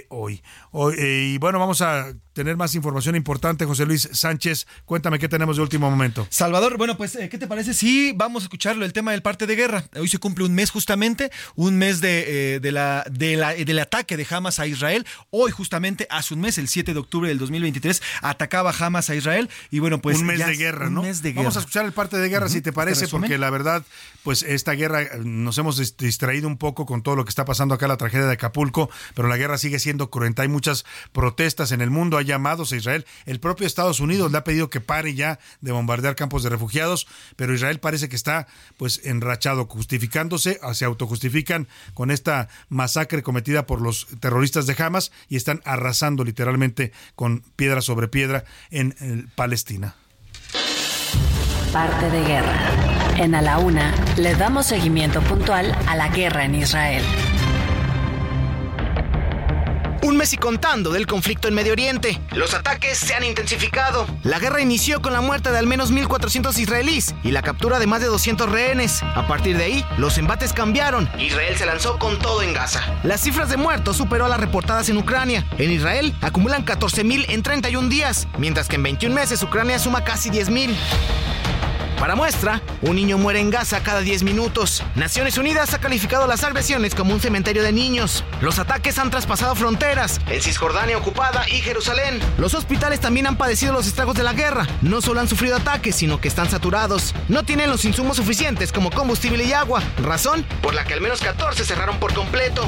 hoy. Eh, y bueno, vamos a tener más información importante. José Luis Sánchez, cuéntame qué tenemos de último momento. Salvador, bueno, pues, eh, ¿qué te parece si vamos a escucharlo, el tema del parte de guerra? Hoy se cumple un mes justamente, un mes de, eh, de la, de la, del ataque de Hamas a Israel. Hoy justamente, hace un mes, el 7 de octubre del 2023, atacaba Hamas a Israel. Y bueno, pues... Un mes de guerra, ¿no? Vamos a escuchar el parte de guerra, si te parece, porque la verdad, pues esta guerra nos hemos distraído un poco con todo lo que está pasando acá, la tragedia de Acapulco, pero la guerra sigue siendo cruenta. Hay muchas protestas en el mundo, hay llamados a Israel. El propio Estados Unidos le ha pedido que pare ya de bombardear campos de refugiados, pero Israel parece que está pues enrachado, justificándose, se autojustifican con esta masacre cometida por los terroristas de Hamas y están arrasando literalmente con piedra sobre piedra en, Palestina. Parte de guerra. En A le damos seguimiento puntual a la guerra en Israel. Un mes y contando del conflicto en Medio Oriente. Los ataques se han intensificado. La guerra inició con la muerte de al menos 1.400 israelíes y la captura de más de 200 rehenes. A partir de ahí, los embates cambiaron. Israel se lanzó con todo en Gaza. Las cifras de muertos superó a las reportadas en Ucrania. En Israel acumulan 14.000 en 31 días, mientras que en 21 meses Ucrania suma casi 10.000. Para muestra, un niño muere en Gaza cada 10 minutos. Naciones Unidas ha calificado las agresiones como un cementerio de niños. Los ataques han traspasado fronteras, en Cisjordania ocupada y Jerusalén. Los hospitales también han padecido los estragos de la guerra. No solo han sufrido ataques, sino que están saturados. No tienen los insumos suficientes como combustible y agua, razón por la que al menos 14 cerraron por completo.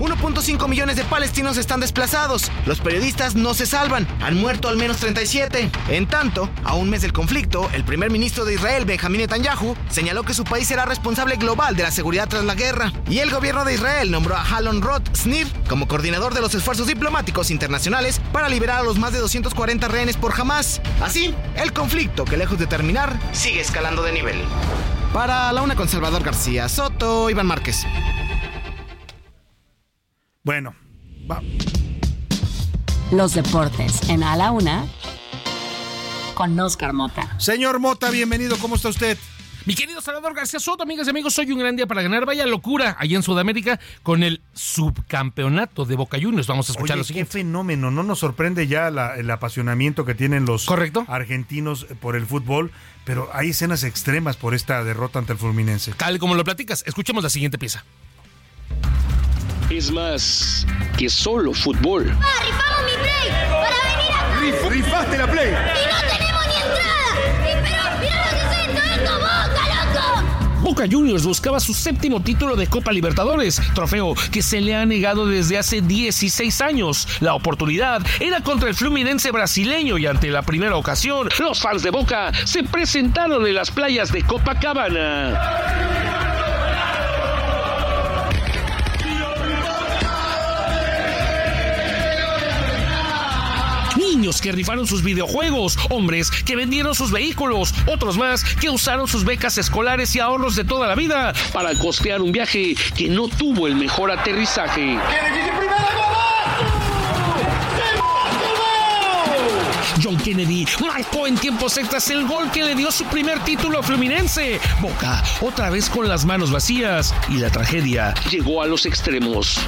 1.5 millones de palestinos están desplazados. Los periodistas no se salvan. Han muerto al menos 37. En tanto, a un mes del conflicto, el primer ministro de Israel, Benjamin Netanyahu, señaló que su país será responsable global de la seguridad tras la guerra. Y el gobierno de Israel nombró a Halon Roth Snir como coordinador de los esfuerzos diplomáticos internacionales para liberar a los más de 240 rehenes por Hamas. Así, el conflicto, que lejos de terminar, sigue escalando de nivel. Para la una con Salvador García Soto, Iván Márquez. Bueno, va. Los deportes en A la Una con Oscar Mota. Señor Mota, bienvenido. ¿Cómo está usted? Mi querido Salvador García Soto, amigas y amigos, soy un gran día para ganar. Vaya locura allá en Sudamérica con el subcampeonato de Boca Juniors. Vamos a escuchar Oye, lo qué siguiente. fenómeno. No nos sorprende ya la- el apasionamiento que tienen los argentinos por el fútbol, pero hay escenas extremas por esta derrota ante el Fluminense. Tal como lo platicas, escuchemos la siguiente pieza. Es más que solo fútbol. ¡Rifamos mi play! ¡Para venir acá! rifaste la play! ¡Y no tenemos ni entrada! ¡Y pero mirá lo que es esto! ¡Esto boca, loco! Boca Juniors buscaba su séptimo título de Copa Libertadores, trofeo que se le ha negado desde hace 16 años. La oportunidad era contra el Fluminense brasileño y ante la primera ocasión, los fans de Boca se presentaron en las playas de Copacabana. Que rifaron sus videojuegos, hombres que vendieron sus vehículos, otros más que usaron sus becas escolares y ahorros de toda la vida para costear un viaje que no tuvo el mejor aterrizaje. John Kennedy marcó en tiempos extras el gol que le dio su primer título a Fluminense. Boca, otra vez con las manos vacías y la tragedia llegó a los extremos.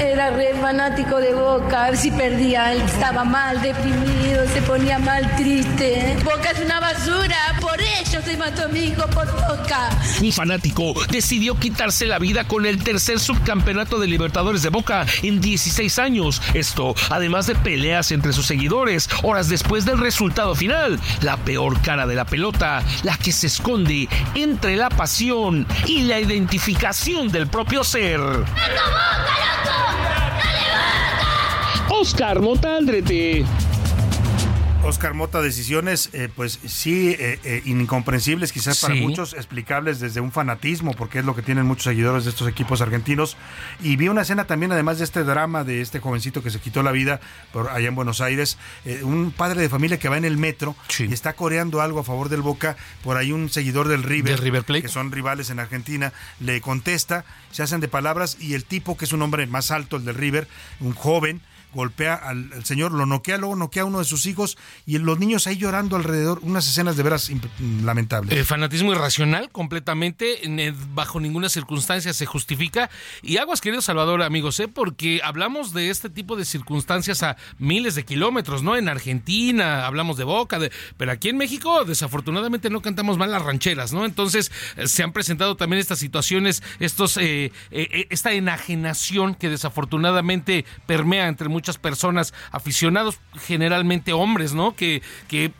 Era re fanático de Boca, si perdía, él estaba mal, deprimido, se ponía mal, triste. Boca es una basura, por ello se mató mi hijo, por Boca. Un fanático decidió quitarse la vida con el tercer subcampeonato de Libertadores de Boca en 16 años. Esto, además de peleas entre sus seguidores, horas después del resultado final. La peor cara de la pelota, la que se esconde entre la pasión y la identificación del propio ser. Oscar Motaldrete. Oscar Mota, decisiones, eh, pues sí, eh, eh, incomprensibles quizás para Sí. muchos, explicables desde un fanatismo, porque es lo que tienen muchos seguidores de estos equipos argentinos. Y vi una escena también, además de este drama de este jovencito que se quitó la vida por allá en Buenos Aires, eh, un padre de familia que va en el metro y está coreando algo a favor del Boca, por ahí un seguidor del River, Del River Plate. que son rivales en Argentina, le contesta, se hacen de palabras y el tipo, que es un hombre más alto, el del River, un joven, golpea al, señor, lo noquea, luego noquea a uno de sus hijos y los niños ahí llorando alrededor, unas escenas de veras lamentables. Eh, fanatismo irracional, completamente, bajo ninguna circunstancia se justifica. Y aguas, querido Salvador, amigos, ¿eh? porque hablamos de este tipo de circunstancias a miles de kilómetros, ¿no? En Argentina hablamos de Boca, pero aquí en México, desafortunadamente, no cantamos mal las rancheras, ¿no? Entonces, eh, se han presentado también estas situaciones, estos, eh, eh, eh, esta enajenación que desafortunadamente permea entre muchas personas, aficionados, generalmente hombres, ¿no? Que, que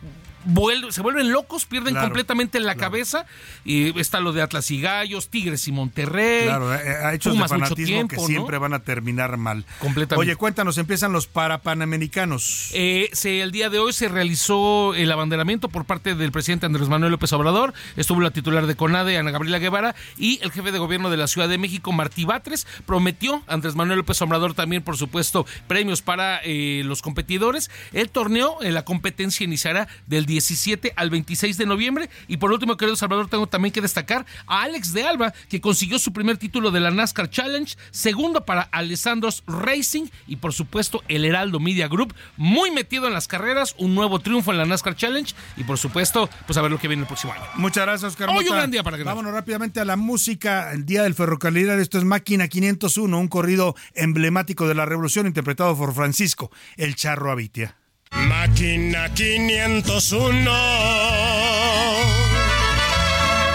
vuel- se vuelven locos, pierden Claro, completamente la cabeza. Y está lo de Atlas y Gallos, Tigres y Monterrey. Claro, eh, ha hecho mucho fanatismo tiempo, que ¿no? siempre van a terminar mal. Completamente. Oye, cuéntanos, empiezan los parapanamericanos. Eh, se- el día de hoy se realizó el abanderamiento por parte del presidente Andrés Manuel López Obrador. Estuvo la titular de CONADE, Ana Gabriela Guevara, y el jefe de gobierno de la Ciudad de México, Martí Batres. Prometió Andrés Manuel López Obrador también, por supuesto, premios para eh, los competidores. El torneo, eh, la competencia iniciará del 17 al 26 de noviembre. Y por último, querido Salvador, tengo también que destacar a Alex de Alba, que consiguió su primer título de la NASCAR Challenge, segundo para Alessandros Racing y por supuesto el Heraldo Media Group, muy metido en las carreras, un nuevo triunfo en la NASCAR Challenge y por supuesto, pues a ver lo que viene el próximo año. Muchas gracias, Oscar Hoy un gran día para que Vámonos rápidamente a la música. El Día del Ferrocarril. Esto es Máquina 501, un corrido emblemático de la revolución interpretado por Francisco, el Charro Avitia. Máquina 501,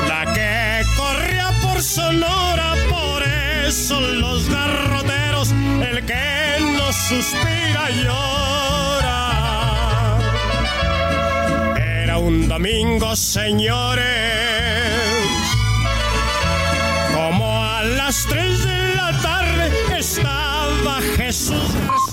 la que corría por Sonora, por eso los garroteros, el que no suspira llora. Era un domingo, señores, como a las 3 de la tarde estaba Jesús.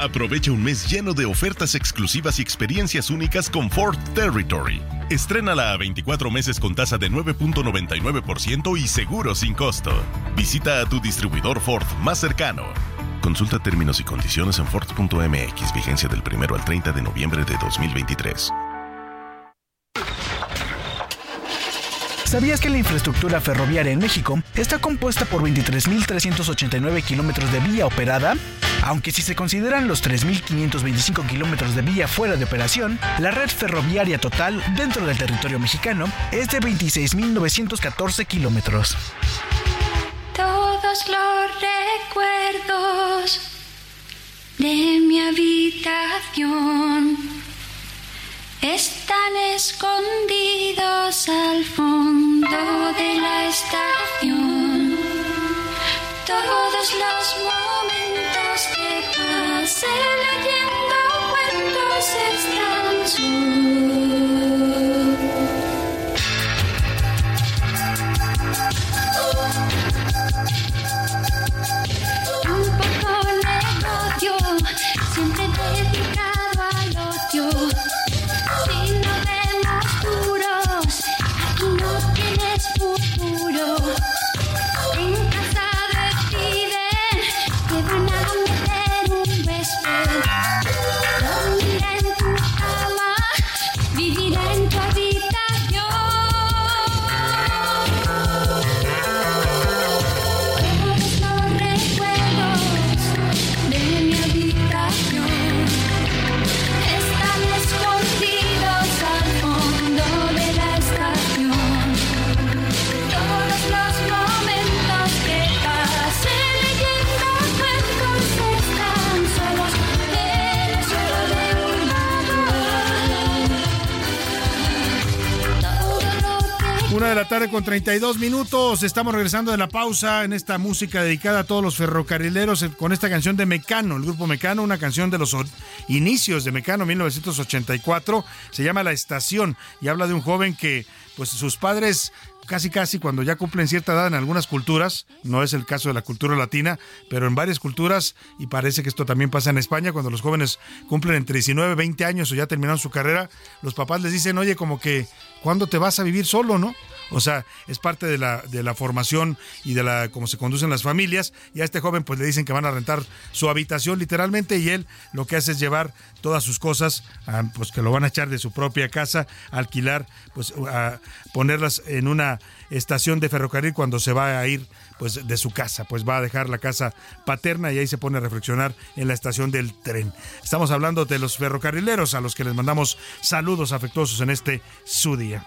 Aprovecha un mes lleno de ofertas exclusivas y experiencias únicas con Ford Territory. Estrénala a 24 meses con tasa de 9.99% y seguro sin costo. Visita a tu distribuidor Ford más cercano. Consulta términos y condiciones en Ford.mx, vigencia del 1 al 30 de noviembre de 2023. ¿Sabías que la infraestructura ferroviaria en México está compuesta por 23.389 kilómetros de vía operada? Aunque si se consideran los 3.525 kilómetros de vía fuera de operación, la red ferroviaria total dentro del territorio mexicano es de 26.914 kilómetros. Todos los recuerdos de mi habitación están escondidos al fondo de la estación. Todos los momentos que pasé leyendo cuentos extraños. Tarde con 32 minutos. Estamos regresando de la pausa en esta música dedicada a todos los ferrocarrileros eh, con esta canción de Mecano, el grupo Mecano, una canción de los inicios de Mecano 1984. Se llama La Estación y habla de un joven que pues sus padres casi casi cuando ya cumplen cierta edad en algunas culturas, no es el caso de la cultura latina, pero en varias culturas, y parece que esto también pasa en España, cuando los jóvenes cumplen entre 19 y 20 años o ya terminaron su carrera, los papás les dicen, oye, como que, ¿cuándo te vas a vivir solo, no? O sea, es parte de la, de la formación y de la cómo se conducen las familias. Y a este joven pues le dicen que van a rentar su habitación literalmente y él lo que hace es llevar todas sus cosas, pues que lo van a echar de su propia casa, alquilar, pues a ponerlas en una estación de ferrocarril cuando se va a ir pues de su casa, pues va a dejar la casa paterna y ahí se pone a reflexionar en la estación del tren. Estamos hablando de los ferrocarrileros a los que les mandamos saludos afectuosos en este su día.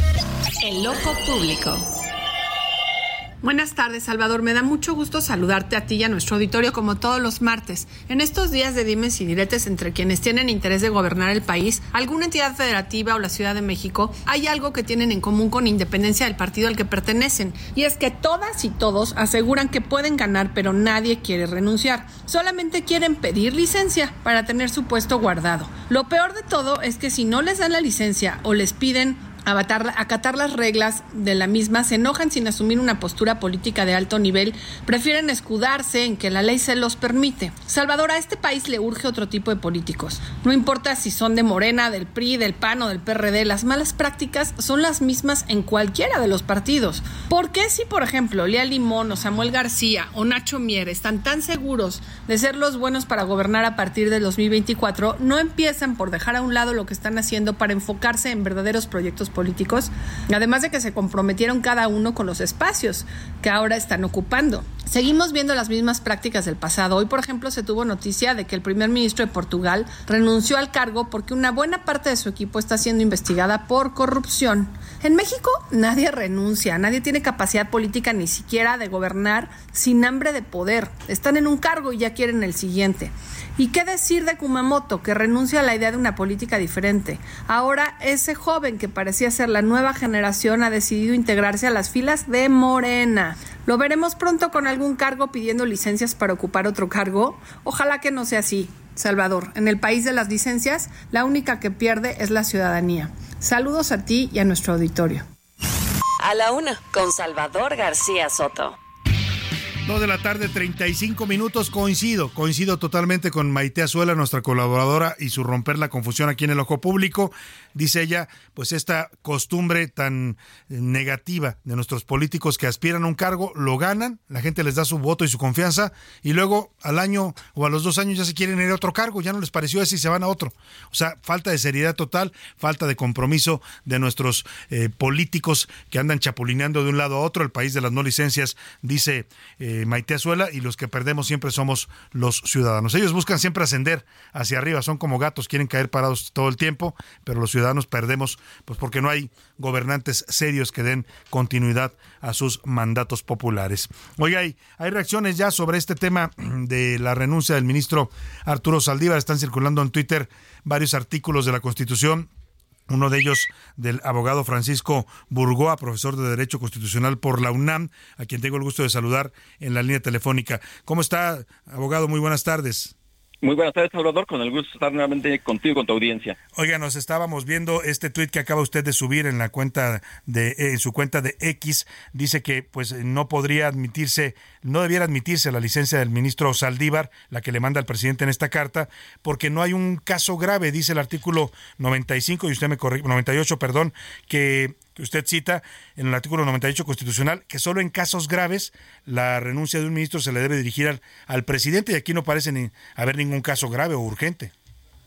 El ojo público. Buenas tardes, Salvador. Me da mucho gusto saludarte a ti y a nuestro auditorio como todos los martes. En estos días de dimes y diretes entre quienes tienen interés de gobernar el país, alguna entidad federativa o la Ciudad de México, hay algo que tienen en común con independencia del partido al que pertenecen. Y es que todas y todos aseguran que pueden ganar, pero nadie quiere renunciar. Solamente quieren pedir licencia para tener su puesto guardado. Lo peor de todo es que si no les dan la licencia o les piden acatar las reglas de la misma, se enojan sin asumir una postura política de alto nivel, prefieren escudarse en que la ley se los permite. Salvador, a este país le urge otro tipo de políticos. No importa si son de Morena, del PRI, del PAN o del PRD, las malas prácticas son las mismas en cualquiera de los partidos. ¿Por qué si, por ejemplo, Lea Limón o Samuel García o Nacho Mier están tan seguros de ser los buenos para gobernar a partir del 2024, no empiezan por dejar a un lado lo que están haciendo para enfocarse en verdaderos proyectos políticos, además de que se comprometieron cada uno con los espacios que ahora están ocupando. Seguimos viendo las mismas prácticas del pasado. Hoy, por ejemplo, se tuvo noticia de que el primer ministro de Portugal renunció al cargo porque una buena parte de su equipo está siendo investigada por corrupción. En México nadie renuncia, nadie tiene capacidad política ni siquiera de gobernar sin hambre de poder. Están en un cargo y ya quieren el siguiente. ¿Y qué decir de Kumamoto, que renuncia a la idea de una política diferente? Ahora ese joven que parecía ser la nueva generación ha decidido integrarse a las filas de Morena. ¿Lo veremos pronto con algún cargo pidiendo licencias para ocupar otro cargo? Ojalá que no sea así. Salvador, en el país de las licencias, la única que pierde es la ciudadanía. Saludos a ti y a nuestro auditorio. A la una, con Salvador García Soto. 2 de la tarde, 35 minutos. Coincido, coincido totalmente con Maite Azuela, nuestra colaboradora, y su romper la confusión aquí en el ojo público. Dice ella, pues esta costumbre tan negativa de nuestros políticos que aspiran a un cargo, lo ganan, la gente les da su voto y su confianza, y luego al año o a los dos años ya se quieren ir a otro cargo, ya no les pareció ese y se van a otro. O sea, falta de seriedad total, falta de compromiso de nuestros eh, políticos que andan chapulineando de un lado a otro. El país de las no licencias, dice. Eh, eh, Maite Azuela, y los que perdemos siempre somos los ciudadanos. Ellos buscan siempre ascender hacia arriba, son como gatos, quieren caer parados todo el tiempo, pero los ciudadanos perdemos pues porque no hay gobernantes serios que den continuidad a sus mandatos populares. Oiga, hay, hay reacciones ya sobre este tema de la renuncia del ministro Arturo Saldívar, están circulando en Twitter varios artículos de la Constitución uno de ellos del abogado Francisco Burgoa, profesor de Derecho Constitucional por la UNAM, a quien tengo el gusto de saludar en la línea telefónica. ¿Cómo está, abogado? Muy buenas tardes. Muy buenas tardes, Salvador. Con el gusto estar nuevamente contigo, con tu audiencia. Oiga, nos estábamos viendo este tuit que acaba usted de subir en la cuenta de en su cuenta de X. Dice que pues no podría admitirse, no debiera admitirse la licencia del ministro Saldívar, la que le manda al presidente en esta carta, porque no hay un caso grave, dice el artículo 95 y usted me corrige, 98, perdón, que usted cita en el artículo 98 constitucional, que solo en casos graves la renuncia de un ministro se le debe dirigir al, al presidente y aquí no parece ni haber ningún caso grave o urgente.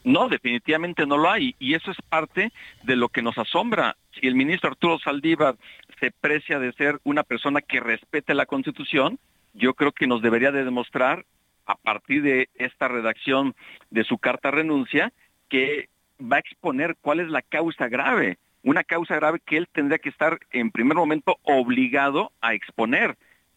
No, definitivamente no lo hay y eso es parte de lo que nos asombra. Si el ministro Arturo Saldívar se precia de ser una persona que respete la Constitución, yo creo que nos debería de demostrar a partir de esta redacción de su carta renuncia que va a exponer cuál es la causa grave, una causa grave que él tendría que estar en primer momento obligado a exponer.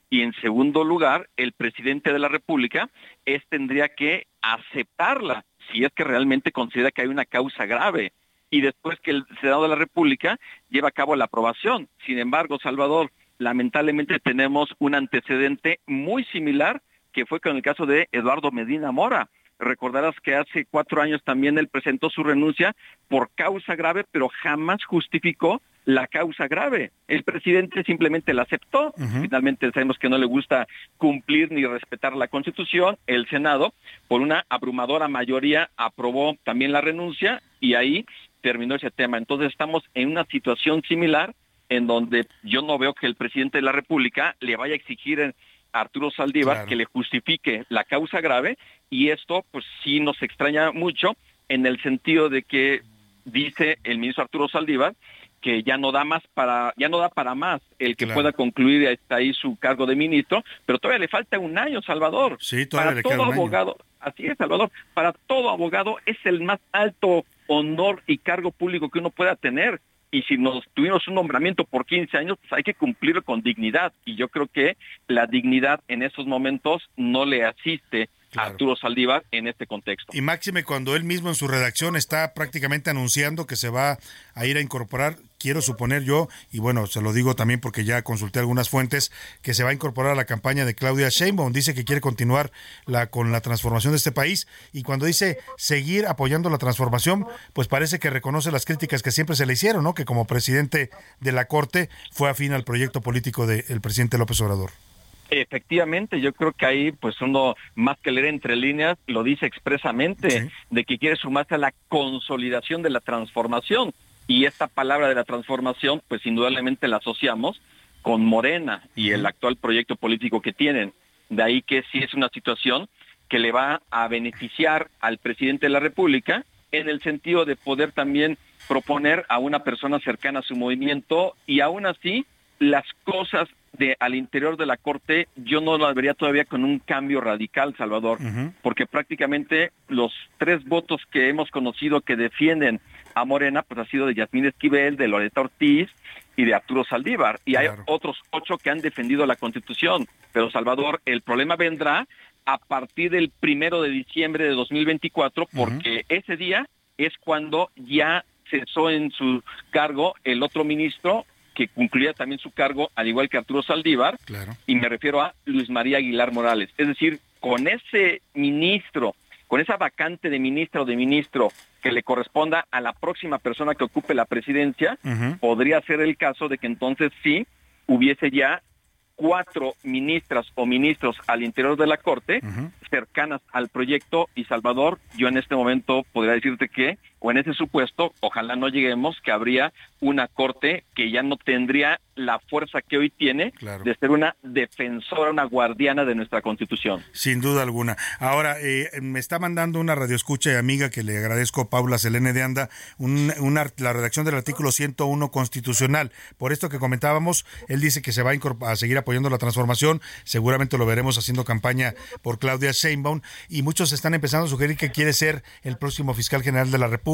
Y en segundo lugar, el presidente de la República es tendría que aceptarla si es que realmente considera que hay una causa grave y después que el Senado de la República lleva a cabo la aprobación. Sin embargo, Salvador, lamentablemente tenemos un antecedente muy similar que fue con el caso de Eduardo Medina Mora. Recordarás que hace cuatro años también él presentó su renuncia por causa grave, pero jamás justificó la causa grave. El presidente simplemente la aceptó. Finalmente sabemos que no le gusta cumplir ni respetar la Constitución. El Senado, por una abrumadora mayoría, aprobó también la renuncia y ahí terminó ese tema. Entonces estamos en una situación similar en donde yo no veo que el presidente de la República le vaya a exigir Arturo Saldívar que le justifique la causa grave y esto pues sí nos extraña mucho en el sentido de que dice el ministro Arturo Saldívar que ya no da más para ya no da para más el que pueda concluir hasta ahí su cargo de ministro, pero todavía le falta un año, Salvador. Sí, todavía para le todo queda un año. abogado, así es, Salvador, para todo abogado es el más alto honor y cargo público que uno pueda tener. Y si nos tuvimos un nombramiento por 15 años, pues hay que cumplirlo con dignidad. Y yo creo que la dignidad en esos momentos no le asiste a Arturo Saldívar en este contexto. Y máxime cuando él mismo en su redacción está prácticamente anunciando que se va a ir a incorporar, quiero suponer yo, y bueno, se lo digo también porque ya consulté algunas fuentes, que se va a incorporar a la campaña de Claudia Sheinbaum. Dice que quiere continuar la, con la transformación de este país y cuando dice seguir apoyando la transformación, pues parece que reconoce las críticas que siempre se le hicieron, ¿no? Que como presidente de la Corte fue afín al proyecto político del presidente López Obrador. Efectivamente, yo creo que ahí, pues uno más que leer entre líneas, lo dice expresamente, de que quiere sumarse a la consolidación de la transformación. Y esta palabra de la transformación, pues indudablemente la asociamos con Morena y el actual proyecto político que tienen. De ahí que sí es una situación que le va a beneficiar al presidente de la República en el sentido de poder también proponer a una persona cercana a su movimiento y aún así las cosas de al interior de la corte yo no las vería todavía con un cambio radical Salvador porque prácticamente los tres votos que hemos conocido que defienden a Morena pues ha sido de Yasmín Esquivel de Loreta Ortiz y de Arturo Saldívar. Y hay otros ocho que han defendido la Constitución. Pero Salvador el problema vendrá a partir del primero de diciembre de 2024 porque ese día es cuando ya cesó en su cargo el otro ministro que concluía también su cargo, al igual que Arturo Saldívar, y me refiero a Luis María Aguilar Morales. Es decir, con ese ministro, con esa vacante de ministro o de ministro que le corresponda a la próxima persona que ocupe la presidencia, podría ser el caso de que entonces sí hubiese ya cuatro ministras o ministros al interior de la Corte cercanas al proyecto y Salvador, yo en este momento podría decirte que, o en ese supuesto, ojalá no lleguemos, que habría una Corte que ya no tendría la fuerza que hoy tiene de ser una defensora, una guardiana de nuestra Constitución. Sin duda alguna. Ahora, eh, me está mandando una radioescucha y amiga que le agradezco, Paula Selene de Anda, un- una, la redacción del artículo 101 constitucional. Por esto que comentábamos, él dice que se va a, a seguir apoyando la transformación. Seguramente lo veremos haciendo campaña por Claudia Sheinbaum. Y muchos están empezando a sugerir que quiere ser el próximo fiscal general de la República,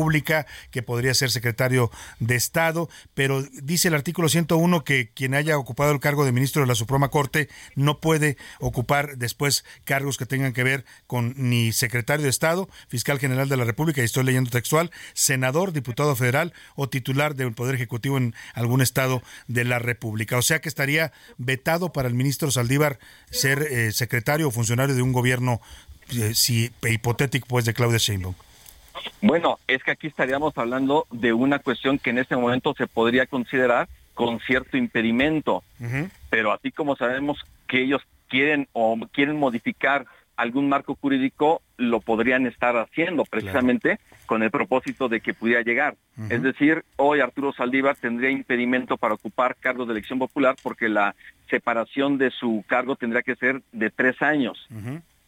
que podría ser secretario de Estado. Pero dice el artículo 101 que quien haya ocupado el cargo de ministro de la Suprema Corte no puede ocupar después cargos que tengan que ver con ni secretario de Estado, fiscal general de la República, y estoy leyendo textual, senador, diputado federal o titular del Poder Ejecutivo en algún estado de la República. O sea que estaría vetado para el ministro Saldívar ser eh, secretario o funcionario de un gobierno eh, si, hipotético pues de Claudia Sheinbaum. Bueno, es que aquí estaríamos hablando de una cuestión que en este momento se podría considerar con cierto impedimento, pero así como sabemos que ellos quieren o quieren modificar algún marco jurídico, lo podrían estar haciendo precisamente con el propósito de que pudiera llegar. Es decir, hoy Arturo Saldívar tendría impedimento para ocupar cargos de elección popular porque la separación de su cargo tendría que ser de tres años.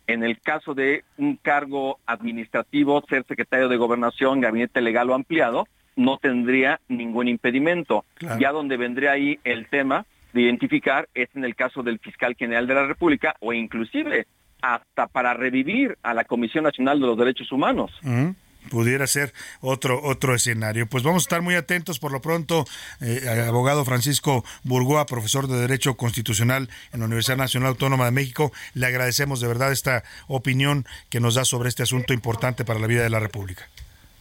En el caso de un cargo administrativo, ser secretario de gobernación, gabinete legal o ampliado, no tendría ningún impedimento. Ya donde vendría ahí el tema de identificar es en el caso del fiscal general de la República o inclusive hasta para revivir a la Comisión Nacional de los Derechos Humanos. Pudiera ser otro otro escenario. Pues vamos a estar muy atentos. Por lo pronto, eh, abogado Francisco Burgoa, profesor de Derecho Constitucional en la Universidad Nacional Autónoma de México, le agradecemos de verdad esta opinión que nos da sobre este asunto importante para la vida de la República.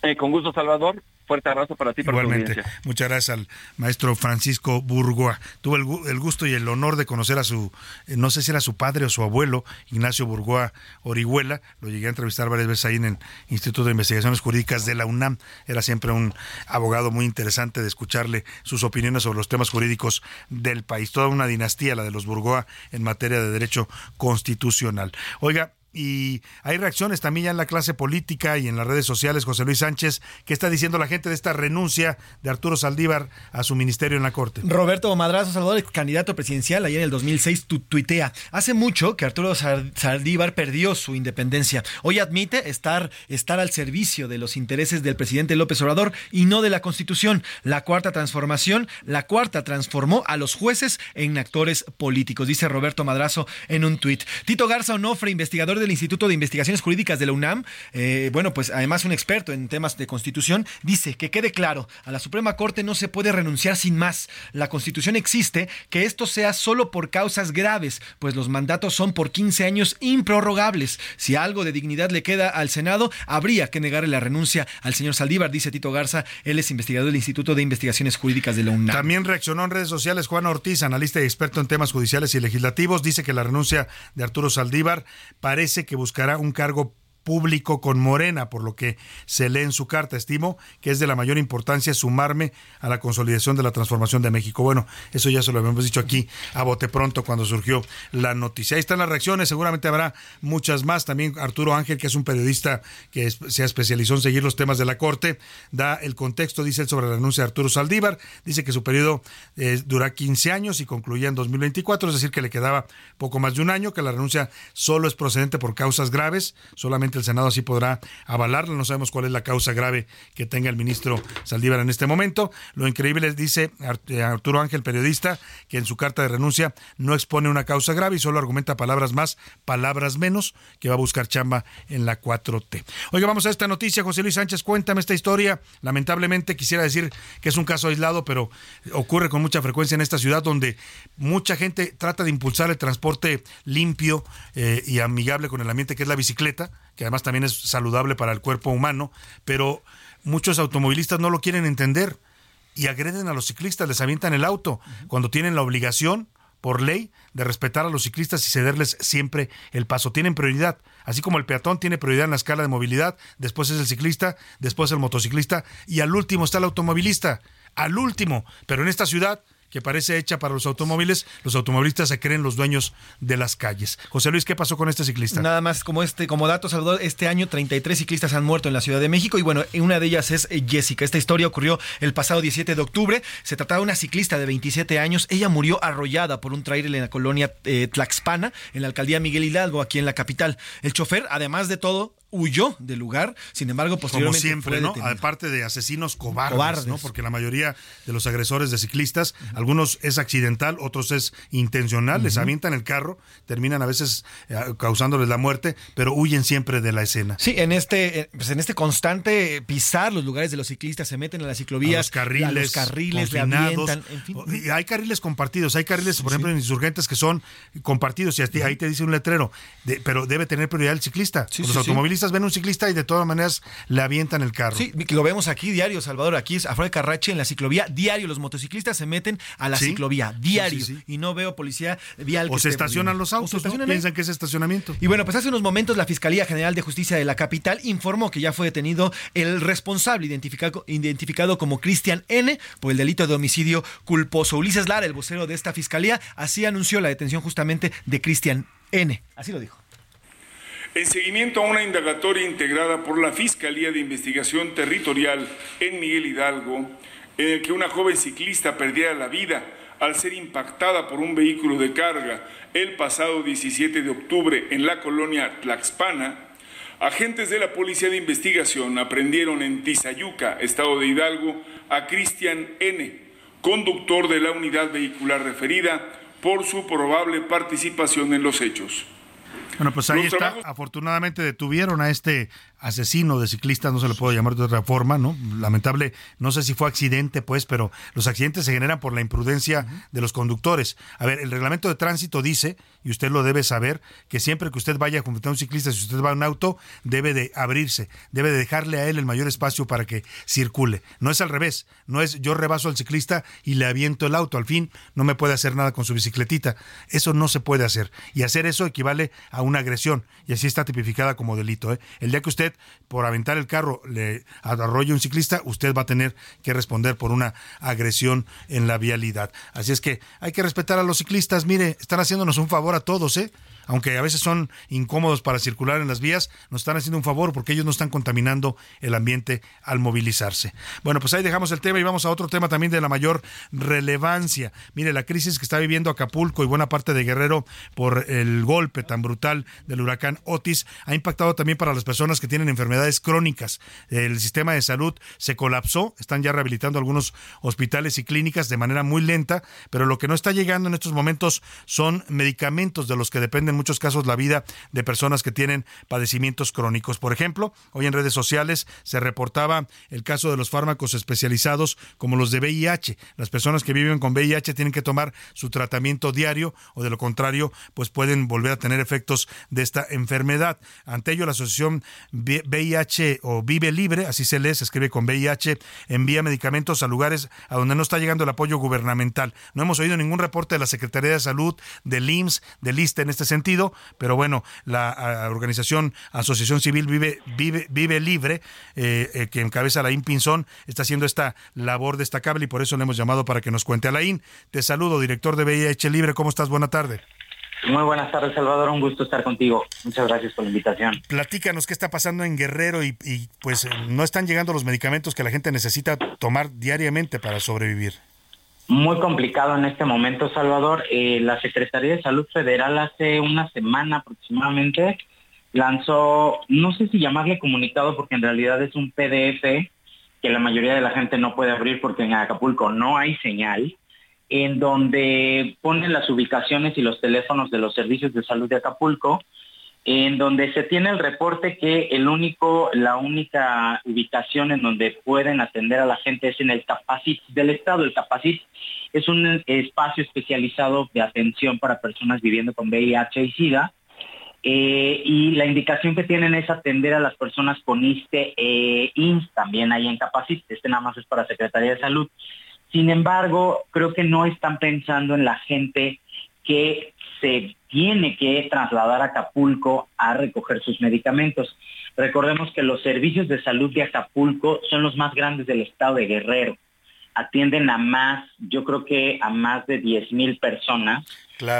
Eh, con gusto, Salvador. Fuerte abrazo para ti. Para Igualmente. Muchas gracias al maestro Francisco Burgoa. Tuve el, gusto y el honor de conocer a su, eh, no sé si era su padre o su abuelo, Ignacio Burgoa Orihuela. Lo llegué a entrevistar varias veces ahí en el Instituto de Investigaciones Jurídicas de la UNAM. Era siempre un abogado muy interesante de escucharle sus opiniones sobre los temas jurídicos del país. Toda una dinastía, la de los Burgoa, en materia de derecho constitucional. Oiga, y hay reacciones también ya en la clase política y en las redes sociales. José Luis Sánchez, ¿qué está diciendo la gente de esta renuncia de Arturo Saldívar a su ministerio en la Corte? Roberto Madrazo Salvador, candidato presidencial, ayer en el 2006 tuitea. Hace mucho que Arturo Saldívar perdió su independencia. Hoy admite estar, estar al servicio de los intereses del presidente López Obrador y no de la Constitución. La cuarta transformación, la cuarta transformó a los jueces en actores políticos, dice Roberto Madrazo en un tuit. Tito Garza Onofre, investigador de del Instituto de Investigaciones Jurídicas de la UNAM, eh, bueno, pues además un experto en temas de constitución, dice que quede claro, a la Suprema Corte no se puede renunciar sin más. La constitución existe, que esto sea solo por causas graves, pues los mandatos son por 15 años improrrogables. Si algo de dignidad le queda al Senado, habría que negarle la renuncia al señor Saldívar, dice Tito Garza, él es investigador del Instituto de Investigaciones Jurídicas de la UNAM. También reaccionó en redes sociales Juan Ortiz, analista y experto en temas judiciales y legislativos, dice que la renuncia de Arturo Saldívar parece que buscará un cargo público con Morena, por lo que se lee en su carta. Estimo que es de la mayor importancia sumarme a la consolidación de la transformación de México. Bueno, eso ya se lo habíamos dicho aquí a bote pronto cuando surgió la noticia. Ahí están las reacciones, seguramente habrá muchas más. También Arturo Ángel, que es un periodista que se especializó en seguir los temas de la Corte, da el contexto, dice él, sobre la renuncia de Arturo Saldívar. Dice que su periodo eh, dura 15 años y concluía en 2024, es decir, que le quedaba poco más de un año, que la renuncia solo es procedente por causas graves, solamente el Senado así podrá avalarla. No sabemos cuál es la causa grave que tenga el ministro Saldívar en este momento. Lo increíble es, dice eh, Arturo Ángel, periodista, que en su carta de renuncia no expone una causa grave y solo argumenta palabras más, palabras menos, que va a buscar chamba en la 4T. Oiga, vamos a esta noticia. José Luis Sánchez, cuéntame esta historia. Lamentablemente quisiera decir que es un caso aislado, pero ocurre con mucha frecuencia en esta ciudad donde mucha gente trata de impulsar el transporte limpio eh, y amigable con el ambiente, que es la bicicleta que además también es saludable para el cuerpo humano, pero muchos automovilistas no lo quieren entender y agreden a los ciclistas, les avientan el auto cuando tienen la obligación por ley de respetar a los ciclistas y cederles siempre el paso. Tienen prioridad, así como el peatón tiene prioridad en la escala de movilidad, después es el ciclista, después el motociclista y al último está el automovilista, al último, pero en esta ciudad que parece hecha para los automóviles, los automovilistas se creen los dueños de las calles. José Luis, ¿qué pasó con este ciclista? Nada más como este, como dato, Salvador, este año 33 ciclistas han muerto en la Ciudad de México y bueno, una de ellas es eh, Jessica. Esta historia ocurrió el pasado 17 de octubre. Se trataba de una ciclista de 27 años. Ella murió arrollada por un trailer en la colonia eh, Tlaxpana, en la alcaldía Miguel Hidalgo, aquí en la capital. El chofer, además de todo, huyó del lugar, sin embargo, posteriormente. Como siempre, ¿no? Aparte de asesinos cobardes, ¿no? Porque la mayoría de los agresores de ciclistas, algunos es accidental, otros es intencional, les avientan el carro, terminan a veces eh, causándoles la muerte, pero huyen siempre de la escena. Sí, en este, pues en este constante pisar los lugares de los ciclistas, se meten a las ciclovías, a los carriles, los carriles le avientan, en fin. Y hay carriles compartidos, hay carriles, por ejemplo, en insurgentes que son compartidos, y ahí te dice un letrero, pero debe tener prioridad el ciclista. los automovilistas ven un ciclista y de todas maneras le avientan el carro. Sí, lo vemos aquí diario, Salvador. Aquí es afuera de Carrache, en la ciclovía, diario. Los motociclistas se meten a la ciclovía, diario. y no veo policía vial. O se estacionan los autos, piensan que es estacionamiento. Y bueno, pues hace unos momentos la Fiscalía General de Justicia de la capital informó que ya fue detenido el responsable identificado, identificado como Cristian N por el delito de homicidio culposo. Ulises Lara, el vocero de esta fiscalía, así anunció la detención justamente de Cristian N. Así lo dijo. En seguimiento a una indagatoria integrada por la Fiscalía de Investigación Territorial en Miguel Hidalgo, en el que una joven ciclista perdiera la vida al ser impactada por un vehículo de carga el pasado 17 de octubre en la colonia Tlaxpana, Agentes de la Policía de Investigación aprendieron en Tizayuca, estado de Hidalgo, a Cristian N., conductor de la unidad vehicular referida, por su probable participación en los hechos. Bueno, pues ahí está. Afortunadamente detuvieron a este asesino de ciclistas, no se le puede llamar de otra forma, ¿no? Lamentable, no sé si fue accidente, pues, pero los accidentes se generan por la imprudencia de los conductores. A ver, el reglamento de tránsito dice, y usted lo debe saber, que siempre que usted vaya a a un ciclista, si usted va a un auto, debe de abrirse, debe de dejarle a él el mayor espacio para que circule. No es al revés, no es yo rebaso al ciclista y le aviento el auto, al fin no me puede hacer nada con su bicicletita. Eso no se puede hacer. Y hacer eso equivale a una agresión, y así está tipificada como delito. ¿eh? El día que usted por aventar el carro le arrolla un ciclista, usted va a tener que responder por una agresión en la vialidad. Así es que hay que respetar a los ciclistas. Mire, están haciéndonos un favor a todos, ¿eh? Aunque a veces son incómodos para circular en las vías, nos están haciendo un favor porque ellos no están contaminando el ambiente al movilizarse. Bueno, pues ahí dejamos el tema y vamos a otro tema también de la mayor relevancia. Mire, la crisis que está viviendo Acapulco y buena parte de Guerrero por el golpe tan brutal del huracán Otis ha impactado también para las personas que tienen enfermedades crónicas. El sistema de salud se colapsó, están ya rehabilitando algunos hospitales y clínicas de manera muy lenta, pero lo que no está llegando en estos momentos son medicamentos de los que dependen en muchos casos la vida de personas que tienen padecimientos crónicos. Por ejemplo, hoy en redes sociales se reportaba el caso de los fármacos especializados como los de VIH. Las personas que viven con VIH tienen que tomar su tratamiento diario o de lo contrario, pues pueden volver a tener efectos de esta enfermedad. Ante ello, la asociación VIH o Vive Libre, así se lee, se escribe con VIH, envía medicamentos a lugares a donde no está llegando el apoyo gubernamental. No hemos oído ningún reporte de la Secretaría de Salud, del IMSS, del ISTE en este sentido pero bueno, la organización Asociación Civil Vive, Vive, Vive Libre, eh, eh, que encabeza Alain Pinzón, está haciendo esta labor destacable y por eso le hemos llamado para que nos cuente. Alain, te saludo, director de VIH Libre, ¿cómo estás? Buena tarde. Muy buenas tardes, Salvador. Un gusto estar contigo. Muchas gracias por la invitación. Platícanos qué está pasando en Guerrero y, y pues no están llegando los medicamentos que la gente necesita tomar diariamente para sobrevivir muy complicado en este momento, Salvador. Eh, la Secretaría de Salud Federal hace una semana aproximadamente lanzó, no sé si llamarle comunicado porque en realidad es un PDF que la mayoría de la gente no puede abrir porque en Acapulco no hay señal, en donde ponen las ubicaciones y los teléfonos de los servicios de salud de Acapulco en donde se tiene el reporte que el único, la única ubicación en donde pueden atender a la gente es en el Capacit del Estado. El Capacit es un espacio especializado de atención para personas viviendo con VIH y SIDA. Eh, y la indicación que tienen es atender a las personas con ISTE e INS, también ahí en Capacit. Este nada más es para Secretaría de Salud. Sin embargo, creo que no están pensando en la gente que se tiene que trasladar a Acapulco a recoger sus medicamentos. Recordemos que los servicios de salud de Acapulco son los más grandes del estado de Guerrero. Atienden a más, yo creo que a más de 10 mil personas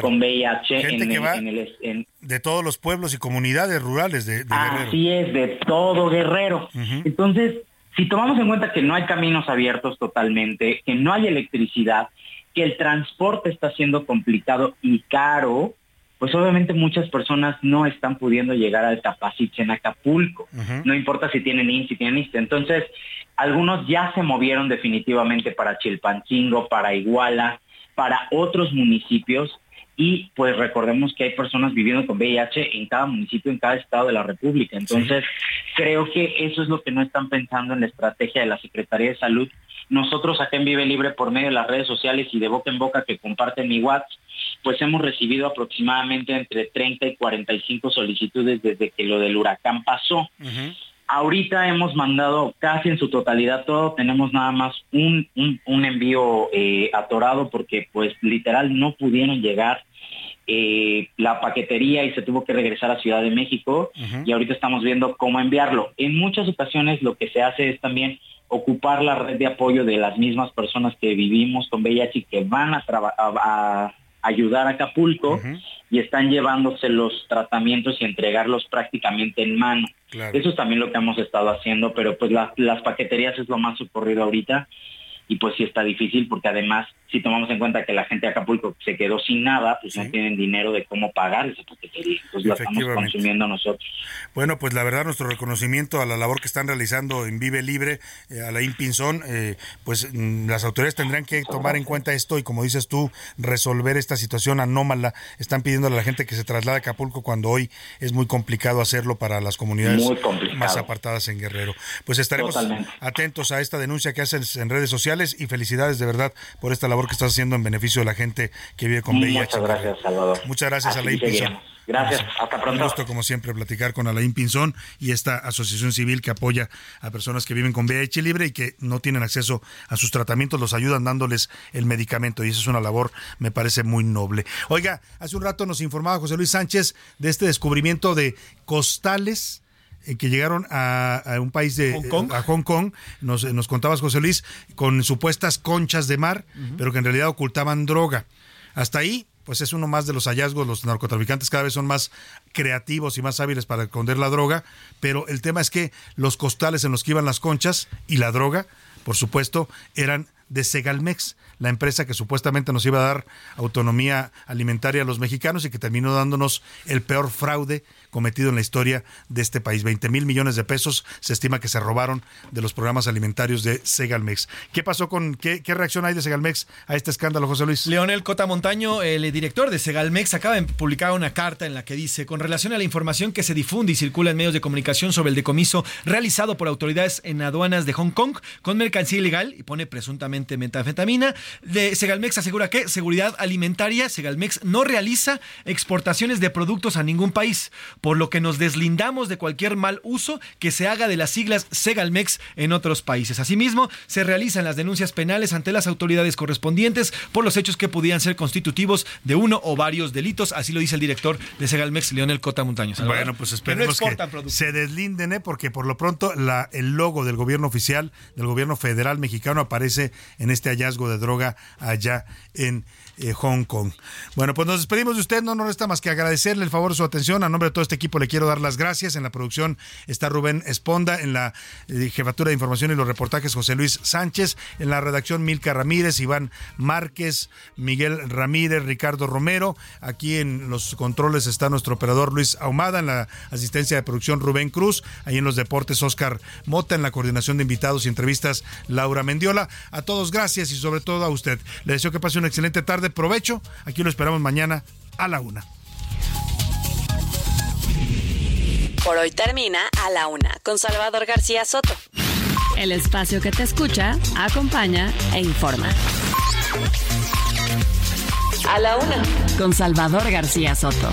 con VIH en, el, de todos los pueblos y comunidades rurales de, Guerrero. Así es, de todo Guerrero. Entonces, si tomamos en cuenta que no hay caminos abiertos totalmente, que no hay electricidad, que el transporte está siendo complicado y caro, pues obviamente muchas personas no están pudiendo llegar al Capacich en Acapulco. No importa si tienen INS, si tienen INS. Entonces, algunos ya se movieron definitivamente para Chilpancingo, para Iguala, para otros municipios. Y pues recordemos que hay personas viviendo con VIH en cada municipio, en cada estado de la República. Entonces, creo que eso es lo que no están pensando en la estrategia de la Secretaría de Salud nosotros acá en Vive Libre por medio de las redes sociales y de boca en boca que comparten mi WhatsApp, pues hemos recibido aproximadamente entre 30 y 45 solicitudes desde que lo del huracán pasó. Ahorita hemos mandado casi en su totalidad todo, tenemos nada más un, un, envío eh, atorado porque pues literal no pudieron llegar eh, la paquetería y se tuvo que regresar a Ciudad de México. Y ahorita estamos viendo cómo enviarlo. En muchas ocasiones lo que se hace es también ocupar la red de apoyo de las mismas personas que vivimos con VIH y que van a, a, ayudar a Acapulco y están llevándose los tratamientos y entregarlos prácticamente en mano. Eso es también lo que hemos estado haciendo, pero pues las paqueterías es lo más ocurrido ahorita y pues sí está difícil porque además si tomamos en cuenta que la gente de Acapulco se quedó sin nada, pues no tienen dinero de cómo pagar esa paquetería. Entonces la estamos consumiendo nosotros. Bueno, pues la verdad, nuestro reconocimiento a la labor que están realizando en Vive Libre, eh, a la Impinzón, eh, pues mm, las autoridades tendrán que tomar en cuenta esto y, como dices tú, resolver esta situación anómala. Están pidiéndole a la gente que se traslade a Acapulco cuando hoy es muy complicado hacerlo para las comunidades más apartadas en Guerrero. Pues estaremos atentos a esta denuncia que hacen en redes sociales y felicidades de verdad por esta labor que estás haciendo en beneficio de la gente que vive con VIH. Muchas gracias, Salvador. Muchas gracias, Alain Pinzón. Gracias, hasta pronto. Un gusto, como siempre, platicar con Alain Pinzón y esta asociación civil que apoya a personas que viven con VIH libre y que no tienen acceso a sus tratamientos, los ayudan dándoles el medicamento y eso es una labor, me parece muy noble. Oiga, hace un rato nos informaba José Luis Sánchez de este descubrimiento de costales eh, que llegaron a, un país de Hong Kong, a Hong Kong nos, nos contabas José Luis, con supuestas conchas de mar, pero que en realidad ocultaban droga. Hasta ahí, pues es uno más de los hallazgos, los narcotraficantes cada vez son más creativos y más hábiles para esconder la droga, pero el tema es que los costales en los que iban las conchas y la droga, por supuesto, eran de Segalmex, la empresa que supuestamente nos iba a dar autonomía alimentaria a los mexicanos y que terminó dándonos el peor fraude cometido en la historia de este país. 20 mil millones de pesos se estima que se robaron de los programas alimentarios de Segalmex. ¿Qué pasó con, qué, reacción hay de Segalmex a este escándalo, José Luis? Leonel Cota Montaño, el director de Segalmex, acaba de publicar una carta en la que dice, con relación a la información que se difunde y circula en medios de comunicación sobre el decomiso realizado por autoridades en aduanas de Hong Kong con mercancía ilegal y pone presuntamente metanfetamina, de Segalmex asegura que seguridad alimentaria, Segalmex no realiza exportaciones de productos a ningún país por lo que nos deslindamos de cualquier mal uso que se haga de las siglas Segalmex en otros países. Asimismo, se realizan las denuncias penales ante las autoridades correspondientes por los hechos que pudieran ser constitutivos de uno o varios delitos, así lo dice el director de Segalmex, Leonel Cota Montaños. Bueno, pues esperemos que, se deslinden, ¿eh? porque por lo pronto la, el logo del gobierno oficial, del gobierno federal mexicano, aparece en este hallazgo de droga allá en eh, Hong Kong. Bueno, pues nos despedimos de usted, no nos resta más que agradecerle el favor de su atención. A nombre de todo este equipo le quiero dar las gracias. En la producción está Rubén Esponda, en la eh, jefatura de información y los reportajes José Luis Sánchez, en la redacción Milka Ramírez, Iván Márquez, Miguel Ramírez, Ricardo Romero. Aquí en los controles está nuestro operador Luis Ahumada, en la asistencia de producción Rubén Cruz, ahí en los deportes Oscar Mota, en la coordinación de invitados y entrevistas Laura Mendiola. A todos gracias y sobre todo a usted. Le deseo que pase una excelente tarde de provecho. Aquí lo esperamos mañana a la una. Por hoy termina a la una con Salvador García Soto. El espacio que te escucha, acompaña e informa. A la una con Salvador García Soto.